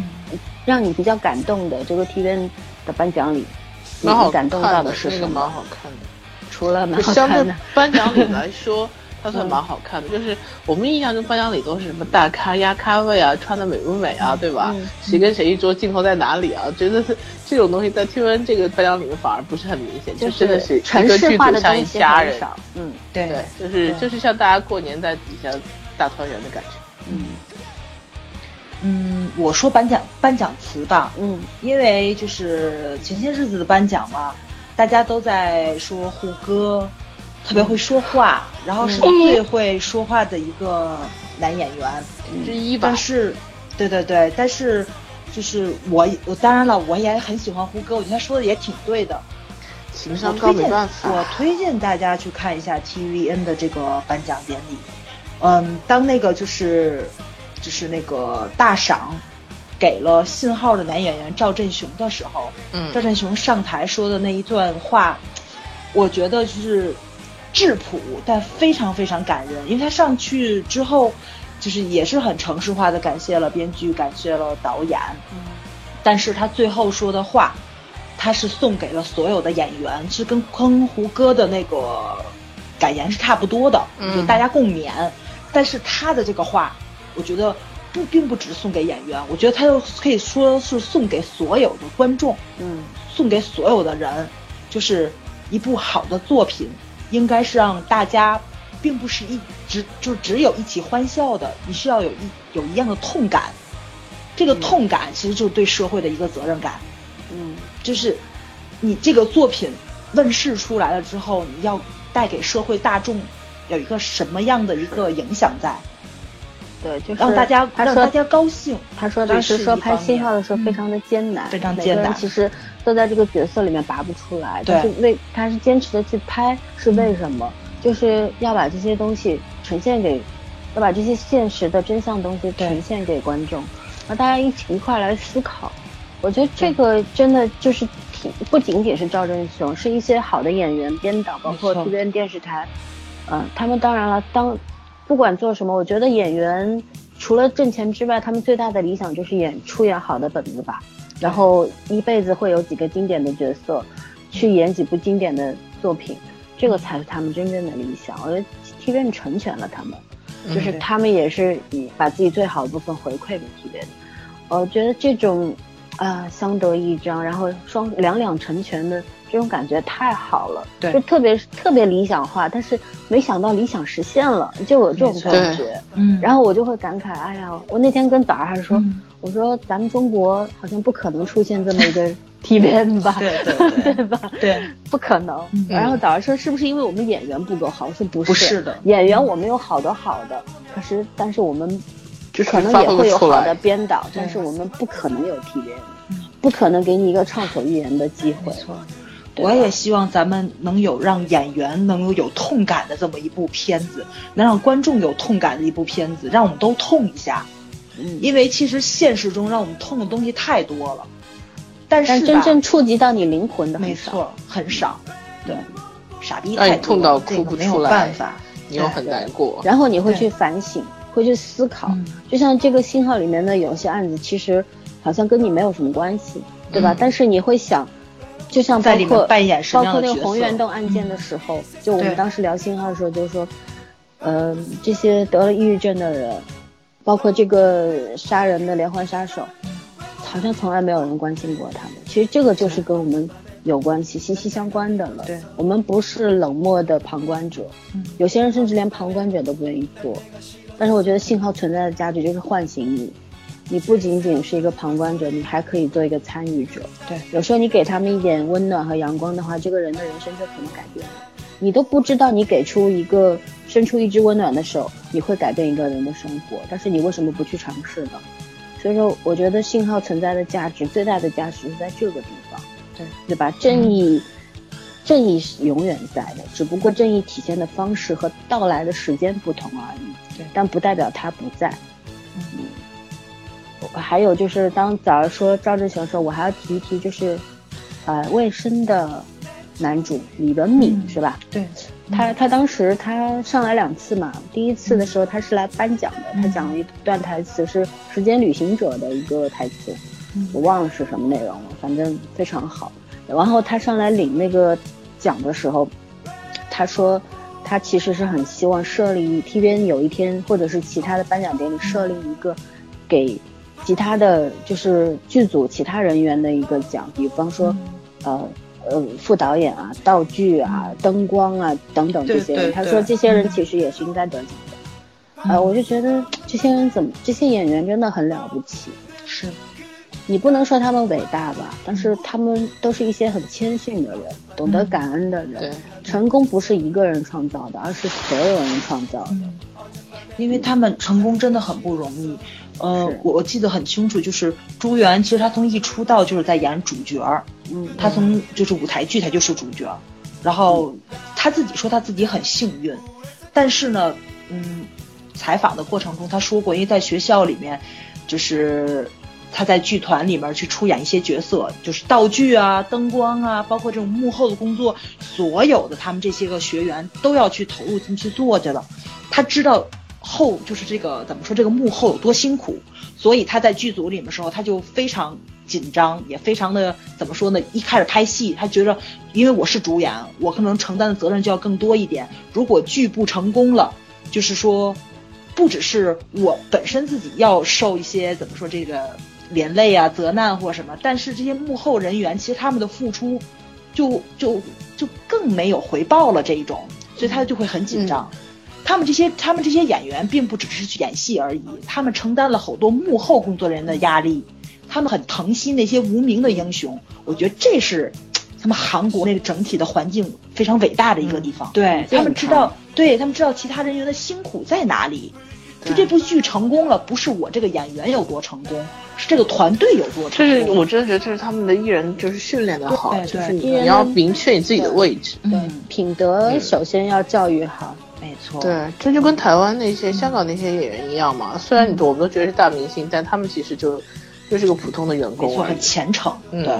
让你比较感动的这个 TVN 的颁奖礼，你感动到的是什么？蛮好看的，除了蛮好看的。相对颁奖礼来说。它算蛮好看的，就是我们印象中颁奖礼都是什么大咖压咖位啊，穿的美不美啊，对吧？谁跟谁一桌，镜头在哪里啊？觉得这种东西在 T V N 这个颁奖礼反而不是很明显，就真的是一个剧组像一家人。嗯，对对，就是就是像大家过年在底下大团圆的感觉。嗯嗯，我说颁奖颁奖词吧，嗯，因为就是前些日子的颁奖嘛，大家都在说胡歌。特别会说话，然后是最会说话的一个男演员之一吧。但是，对对对，但是就是我，我当然了，我也很喜欢胡歌，我觉得他说的也挺对的。情商高没办法。我推荐大家去看一下 TVN 的这个颁奖典礼。嗯，当那个就是就是那个大赏给了信号的男演员赵振雄的时候，嗯，赵振雄上台说的那一段话，我觉得就是。质朴但非常非常感人，因为他上去之后，就是也是很城市化的感谢了编剧，感谢了导演。嗯，但是他最后说的话，他是送给了所有的演员，是跟坑胡歌的那个感言是差不多的，嗯就大家共勉。但是他的这个话，我觉得不并不只送给演员，我觉得他又可以说是送给所有的观众，嗯，送给所有的人，就是一部好的作品。应该是让大家，并不是一只就只有一起欢笑的，你是要有一有一样的痛感，这个痛感其实就是对社会的一个责任感，嗯，就是你这个作品问世出来了之后，你要带给社会大众有一个什么样的一个影响在？对，就是让大家让大家高兴。他说当时说拍《信号》的时候非常的艰难，非常艰难。其实都在这个角色里面拔不出来。对，是为他是坚持的去拍，是为什么？就是要把这些东西呈现给，要把这些现实的真相东西呈现给观众，让大家一起一块来思考。我觉得这个真的就是挺不仅仅是赵振雄，是一些好的演员、编导，包括这边电视台，嗯，他们当然了，当。不管做什么，我觉得演员除了挣钱之外，他们最大的理想就是演出演好的本子吧。然后一辈子会有几个经典的角色，去演几部经典的作品，这个才是他们真正的理想。我觉得 TVN 成全了他们，就是他们也是以把自己最好的部分回馈给 TVN。我觉得这种啊相得益彰，然后双两两成全的。这种感觉太好了，对，就特别特别理想化，但是没想到理想实现了，就有这种感觉。嗯，然后我就会感慨，哎呀，我那天跟早儿还说，我说咱们中国好像不可能出现这么一个 TVN 吧？对对对。吧？对，不可能。然后早儿说，是不是因为我们演员不够好？我说不是，不是的，演员我们有好多好的，可是但是我们可能也会有好的编导，但是我们不可能有 TVN，不可能给你一个畅所欲言的机会。没错。我也希望咱们能有让演员能有有痛感的这么一部片子，能让观众有痛感的一部片子，让我们都痛一下。嗯，因为其实现实中让我们痛的东西太多了，但是真正触及到你灵魂的，没错，很少。对，傻逼太痛到哭不出来，办法，你又很难过。然后你会去反省，会去思考。就像这个信号里面的有些案子，其实好像跟你没有什么关系，对吧？但是你会想。就像包括包括那个红源洞案件的时候，就我们当时聊信号的时候，就是说，呃，这些得了抑郁症的人，包括这个杀人的连环杀手，好像从来没有人关心过他们。其实这个就是跟我们有关系、息息相关的了。对，我们不是冷漠的旁观者，有些人甚至连旁观者都不愿意做。但是我觉得信号存在的价值就是唤醒你，你不仅仅是一个旁观者，你还可以做一个参与者。对，有时候你给他们一点温暖和阳光的话，这个人的人生就可能改变了。你都不知道你给出一个伸出一只温暖的手，你会改变一个人的生活，但是你为什么不去尝试呢？所以说，我觉得信号存在的价值最大的价值是在这个地方，对对吧？正义，正义是永远在的，只不过正义体现的方式和到来的时间不同而已。对，但不代表它不在。嗯，还有就是当早上说赵志雄的时候，我还要提一提，就是呃，卫生的男主李文敏是吧？对。他他当时他上来两次嘛，第一次的时候他是来颁奖的，他讲了一段台词是《时间旅行者》的一个台词，我忘了是什么内容了，反正非常好。然后他上来领那个奖的时候，他说他其实是很希望设立 TVN 有一天或者是其他的颁奖典礼设立一个给其他的就是剧组其他人员的一个奖，比方说呃。呃，副导演啊，道具啊，灯光啊，等等这些人，他说这些人其实也是应该得奖的。呃，我就觉得这些人怎么，这些演员真的很了不起。是，你不能说他们伟大吧，但是他们都是一些很谦逊的人，懂得感恩的人。成功不是一个人创造的，而是所有人创造的。因为他们成功真的很不容易。呃，我我记得很清楚，就是朱元，其实他从一出道就是在演主角儿。嗯，他从就是舞台剧他就是主角，然后他自己说他自己很幸运，但是呢，嗯，采访的过程中他说过，因为在学校里面，就是他在剧团里面去出演一些角色，就是道具啊、灯光啊，包括这种幕后的工作，所有的他们这些个学员都要去投入进去做去了，他知道。后就是这个怎么说，这个幕后有多辛苦，所以他在剧组里面的时候，他就非常紧张，也非常的怎么说呢？一开始拍戏，他觉得因为我是主演，我可能承担的责任就要更多一点。如果剧不成功了，就是说，不只是我本身自己要受一些怎么说这个连累啊、责难或什么，但是这些幕后人员其实他们的付出，就就就更没有回报了这一种，所以他就会很紧张。他们这些，他们这些演员并不只是去演戏而已，他们承担了好多幕后工作人员的压力，他们很疼惜那些无名的英雄。我觉得这是 他们韩国那个整体的环境非常伟大的一个地方。对他们知道，对他们知道其他人员的辛苦在哪里。就这部剧成功了，不是我这个演员有多成功，是这个团队有多成功。这是我真的觉得这是他们的艺人就是训练的好，就是你要明确你自己的位置。对，品德首先要教育好。没错，对，这就跟台湾那些、香港那些演员一样嘛。虽然我们都觉得是大明星，但他们其实就就是个普通的员工，很虔诚。对，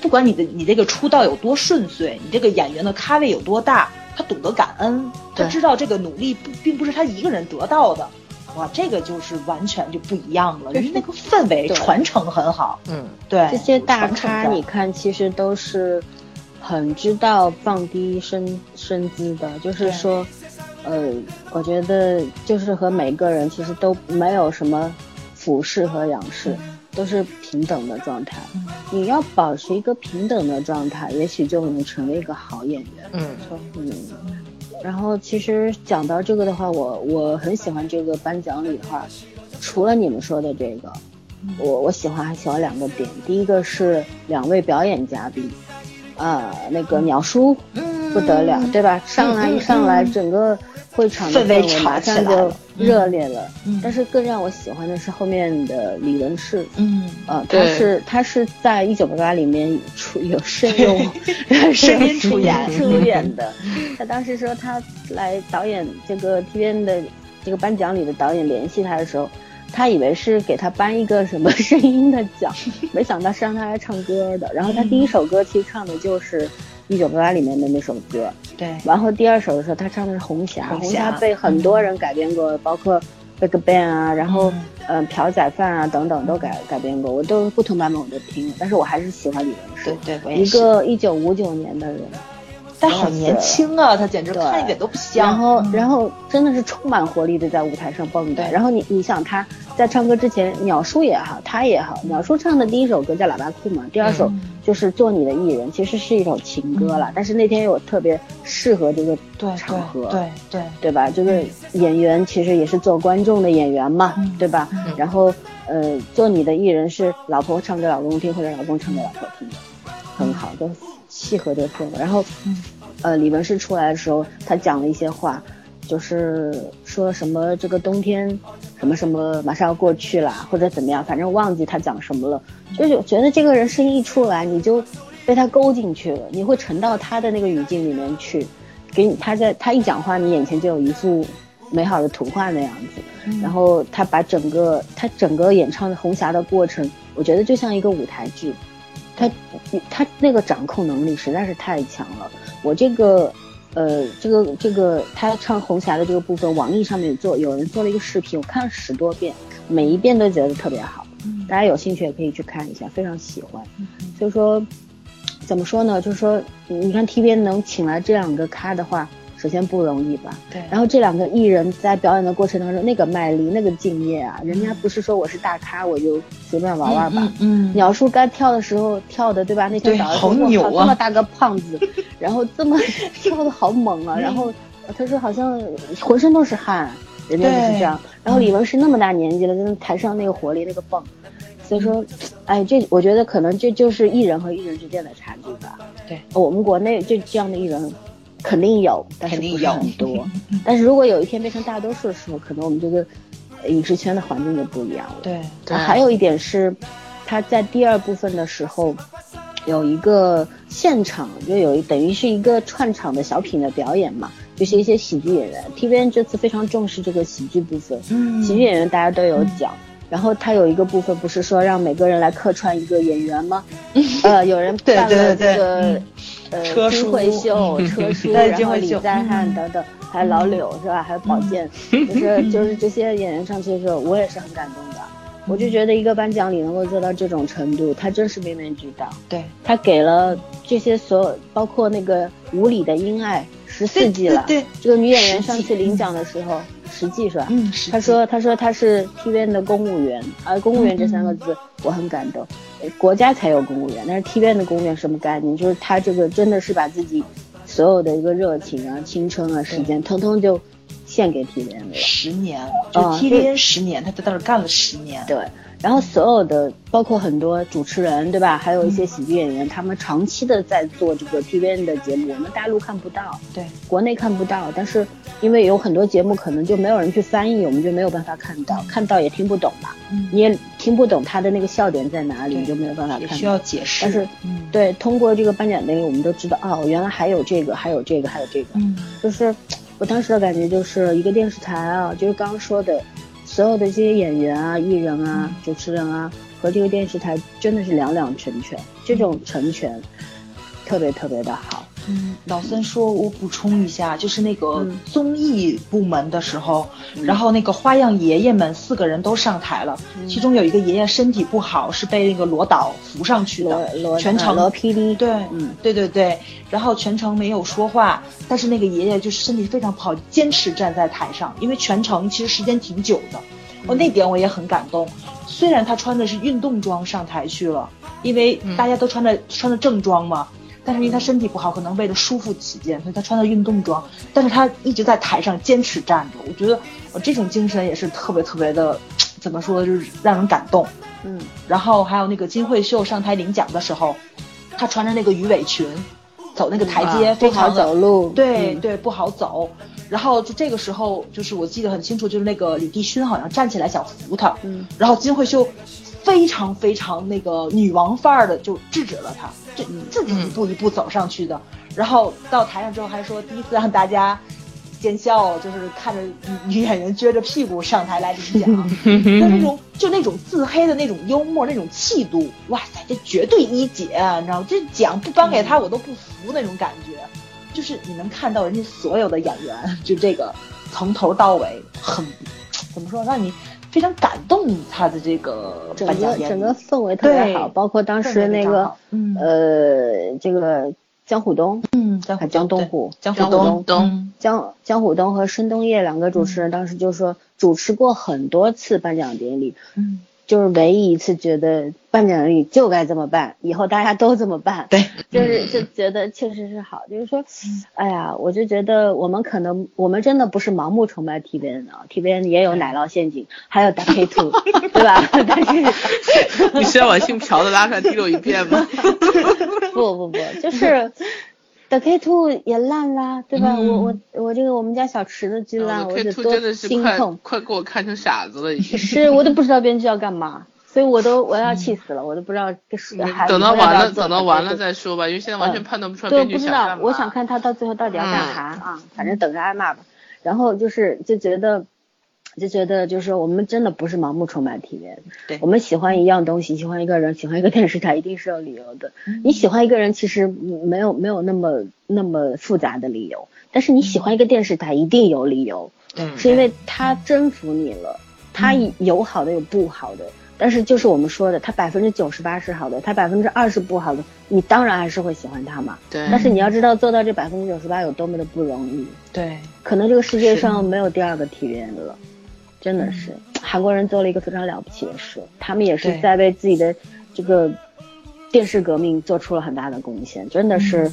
不管你的你这个出道有多顺遂，你这个演员的咖位有多大，他懂得感恩，他知道这个努力不并不是他一个人得到的。哇，这个就是完全就不一样了，因为那个氛围 传承很好。嗯，对，这些大咖你看，其实都是很知道放低身身姿的，就是说。呃，我觉得就是和每个人其实都没有什么俯视和仰视，都是平等的状态。你要保持一个平等的状态，也许就能成为一个好演员。嗯，嗯。然后其实讲到这个的话，我我很喜欢这个颁奖礼的话，除了你们说的这个，我我喜欢还喜欢两个点。第一个是两位表演嘉宾，啊，那个鸟叔，不得了，对吧？上来一上来整个。会场的氛围马上就热烈了，但是更让我喜欢的是后面的李文世，嗯，啊，他是他是在一九八八里面出有声优 声音出演 出演 的，他当时说他来导演这个 TVN 的这个颁奖礼的导演联系他的时候，他以为是给他颁一个什么声音的奖，没想到是让他来唱歌的，然后他第一首歌其实唱的就是一九八八里面的那首歌。对，然后第二首的时候，他唱的是《红霞》，红霞被很多人改编过，包括 BigBang 啊，然后嗯，朴宰范啊等等都改改编过，我都不同版本我都听，但是我还是喜欢李文世，对对，一个一九五九年的人，但好年轻啊，他简直看一点都不像。然后然后真的是充满活力的在舞台上蹦跶，然后你你想他在唱歌之前，鸟叔也好，他也好，鸟叔唱的第一首歌叫《喇叭裤》嘛，第二首就是《做你的艺人》，其实是一首情歌了。但是那天又特别适合这个场合，对对对吧？就是演员其实也是做观众的演员嘛，对吧？然后呃，做你的艺人是老婆唱给老公听，或者老公唱给老婆听，很好，都契合这个氛围。然后呃，李文是出来的时候，他讲了一些话。就是说什么这个冬天，什么什么马上要过去了，或者怎么样，反正忘记他讲什么了。就是觉得这个人声音一出来，你就被他勾进去了，你会沉到他的那个语境里面去，给你他在他一讲话，你眼前就有一幅美好的图画那样子。然后他把整个他整个演唱的《红霞》的过程，我觉得就像一个舞台剧，他他那个掌控能力实在是太强了。我这个。呃，这个这个他唱红霞的这个部分，网易上面做有人做了一个视频，我看了十多遍，每一遍都觉得特别好。大家有兴趣也可以去看一下，非常喜欢。所以说，怎么说呢？就是说，你看 T V N 能请来这两个咖的话。首先不容易吧，对。然后这两个艺人在表演的过程当中，那个卖力，那个敬业啊，人家不是说我是大咖，我就随便玩玩吧。嗯。鸟叔该跳的时候跳的，对吧？那天早上扭啊，这么大个胖子，然后这么 跳的好猛啊！然后他说好像浑身都是汗，人家就是这样。然后李玟是那么大年纪了，跟台上那个活力，那个蹦。所以说，哎，这我觉得可能这就是艺人和艺人之间的差距吧。对。我们国内就这样的艺人。肯定有，但是不是很多。但是如果有一天变成大多数的时候，可能我们这个影视圈的环境就不一样了。对，还有一点是，他在第二部分的时候有一个现场，就有一等于是一个串场的小品的表演嘛，就是一些喜剧演员。T V N 这次非常重视这个喜剧部分，喜剧演员大家都有讲。然后他有一个部分不是说让每个人来客串一个演员吗？呃，有人办了这个。呃，金惠秀、车叔，然后李在汉等等，还有老柳是吧？还有宝剑，就是 就是这些演员上去的时候，我也是很感动的。我就觉得一个颁奖礼能够做到这种程度，他真是面面俱到。对，他给了这些所有，包括那个无理的因爱十四季了。对，这个女演员上次领奖的时候，十季是吧？嗯，她说她说她是 TVN 的公务员，而公务员这三个字我很感动。国家才有公务员，但是 T V N 的公务员什么概念？就是他这个真的是把自己所有的一个热情啊、青春啊、时间，通通就献给 T V N 了。十年，就 T V N 十年，他在那儿干了十年。对。然后所有的，包括很多主持人，对吧？还有一些喜剧演员，他们长期的在做这个 TVN 的节目，我们大陆看不到，对，国内看不到。但是因为有很多节目可能就没有人去翻译，我们就没有办法看到，看到也听不懂嘛？嗯，你也听不懂他的那个笑点在哪里，你就没有办法看。需要解释。但是，对，通过这个颁奖典礼，我们都知道，哦，原来还有这个，还有这个，还有这个。嗯，就是我当时的感觉就是一个电视台啊，就是刚刚说的。所有的这些演员啊、艺人啊、主持人啊，和这个电视台真的是两两成全，这种成全特别特别的好。嗯，老森说，我补充一下，就是那个综艺部门的时候，然后那个花样爷爷们四个人都上台了，其中有一个爷爷身体不好，是被那个罗导扶上去的，全程罗 PD 对，嗯，对对对，然后全程没有说话，但是那个爷爷就是身体非常不好，坚持站在台上，因为全程其实时间挺久的，哦，那点我也很感动，虽然他穿的是运动装上台去了，因为大家都穿的穿着正装嘛。但是因为他身体不好，可能为了舒服起见，所以他穿的运动装。但是他一直在台上坚持站着，我觉得我这种精神也是特别特别的，怎么说，就是让人感动。嗯。然后还有那个金惠秀上台领奖的时候，她穿着那个鱼尾裙，走那个台阶非常走路。对对，不好走。然后就这个时候，就是我记得很清楚，就是那个李帝勋好像站起来想扶她，嗯。然后金惠秀非常非常那个女王范儿的就制止了他。这自己一步一步走上去的，然后到台上之后还说第一次让大家见笑，就是看着女女演员撅着屁股上台来领奖，就那种就那种自黑的那种幽默那种气度，哇塞，这绝对一姐，你知道吗这奖不颁给她我都不服那种感觉，就是你能看到人家所有的演员，就这个从头到尾很怎么说让你。非常感动，他的这个整个整个氛围特别好，包括当时那个呃，这个江虎东，嗯，江江东虎，江虎东，东，江江虎东和申东烨两个主持人当时就说主持过很多次颁奖典礼，嗯。就是唯一一次觉得颁奖礼就该这么办，以后大家都这么办。对，就是就觉得确实是好。就是说，哎呀，我就觉得我们可能我们真的不是盲目崇拜 TVN 啊，TVN 也有奶酪陷阱，还有 K Two，对吧？但是 你是要把姓 朴的拉出来踢我一遍吗？不不不，就是。The K Two 也烂啦，对吧？我我我这个我们家小池子巨烂，我就多心痛，快给我看成傻子了已经。是我都不知道编剧要干嘛，所以我都我要气死了，我都不知道这是还等到完了等到完了再说吧，因为现在完全判断不出来编剧想干嘛。我想看他到最后到底要干啥啊？反正等着挨骂吧。然后就是就觉得。就觉得就是我们真的不是盲目崇拜 TVN，对，我们喜欢一样东西，喜欢一个人，喜欢一个电视台，一定是有理由的。你喜欢一个人，其实没有没有那么那么复杂的理由，但是你喜欢一个电视台，一定有理由，对，是因为他征服你了，他有好的有不好的，但是就是我们说的，他百分之九十八是好的，他百分之二十不好的，你当然还是会喜欢他嘛，对。但是你要知道做到这百分之九十八有多么的不容易，对，可能这个世界上没有第二个体验了。真的是韩国人做了一个非常了不起的事，他们也是在为自己的这个电视革命做出了很大的贡献，真的是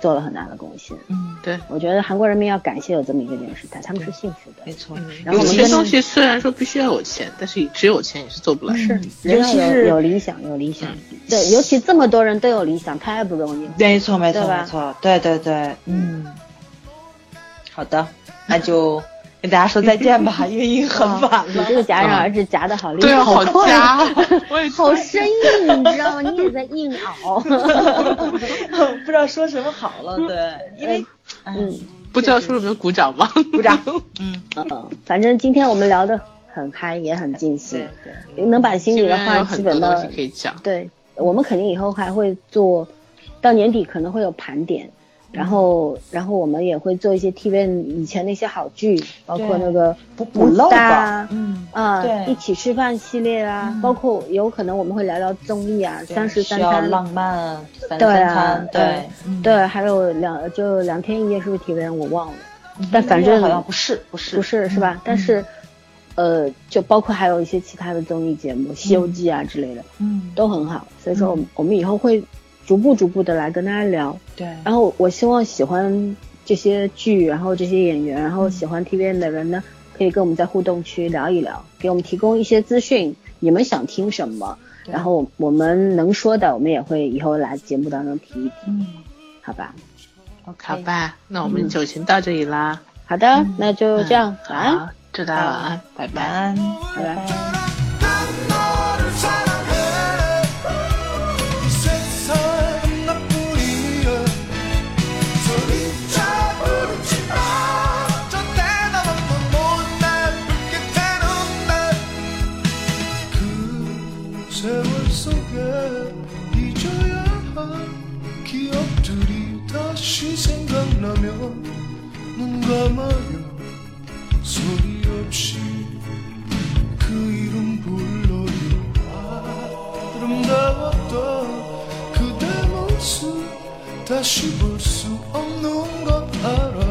做了很大的贡献。嗯，对，我觉得韩国人民要感谢有这么一个电视台，他们是幸福的。没错，然后有些东西虽然说必须要有钱，但是只有钱也是做不来。是，尤其是有理想，有理想。对，尤其这么多人都有理想，太不容易。没错，没错，没错。对对对，嗯。好的，那就。跟大家说再见吧，因为已经很晚了。你这个戛然而止夹的好厉害，对啊，好夹，好生硬，你知道吗？你也在硬 熬，不知道说什么好了。对，因为嗯，不知道说什么鼓掌吧？鼓掌。嗯嗯，反正今天我们聊的很嗨，也很尽兴，对，能把心里的话基本的可以讲。对，我们肯定以后还会做到年底，可能会有盘点。然后，然后我们也会做一些 TV 以前那些好剧，包括那个不不漏的，嗯啊，一起吃饭系列啊，包括有可能我们会聊聊综艺啊，三十三餐浪漫，对啊，对对，还有两就两天一夜是不是 TV 我忘了，但反正好像不是不是不是是吧？但是，呃，就包括还有一些其他的综艺节目，《西游记》啊之类的，嗯，都很好。所以说，我们我们以后会。逐步逐步的来跟大家聊，对。然后我希望喜欢这些剧，然后这些演员，然后喜欢 TVN 的人呢，可以跟我们在互动区聊一聊，给我们提供一些资讯。你们想听什么？然后我们能说的，我们也会以后来节目当中提一提。嗯，好吧。OK，好吧，那我们就先到这里啦。好的，那就这样，晚安，祝大家晚安，拜拜，拜拜。 눈 감아요. 소리 없이 그 이름 불러요. 아름다웠던 그대 모습 다시 볼 수 없는 것 알아.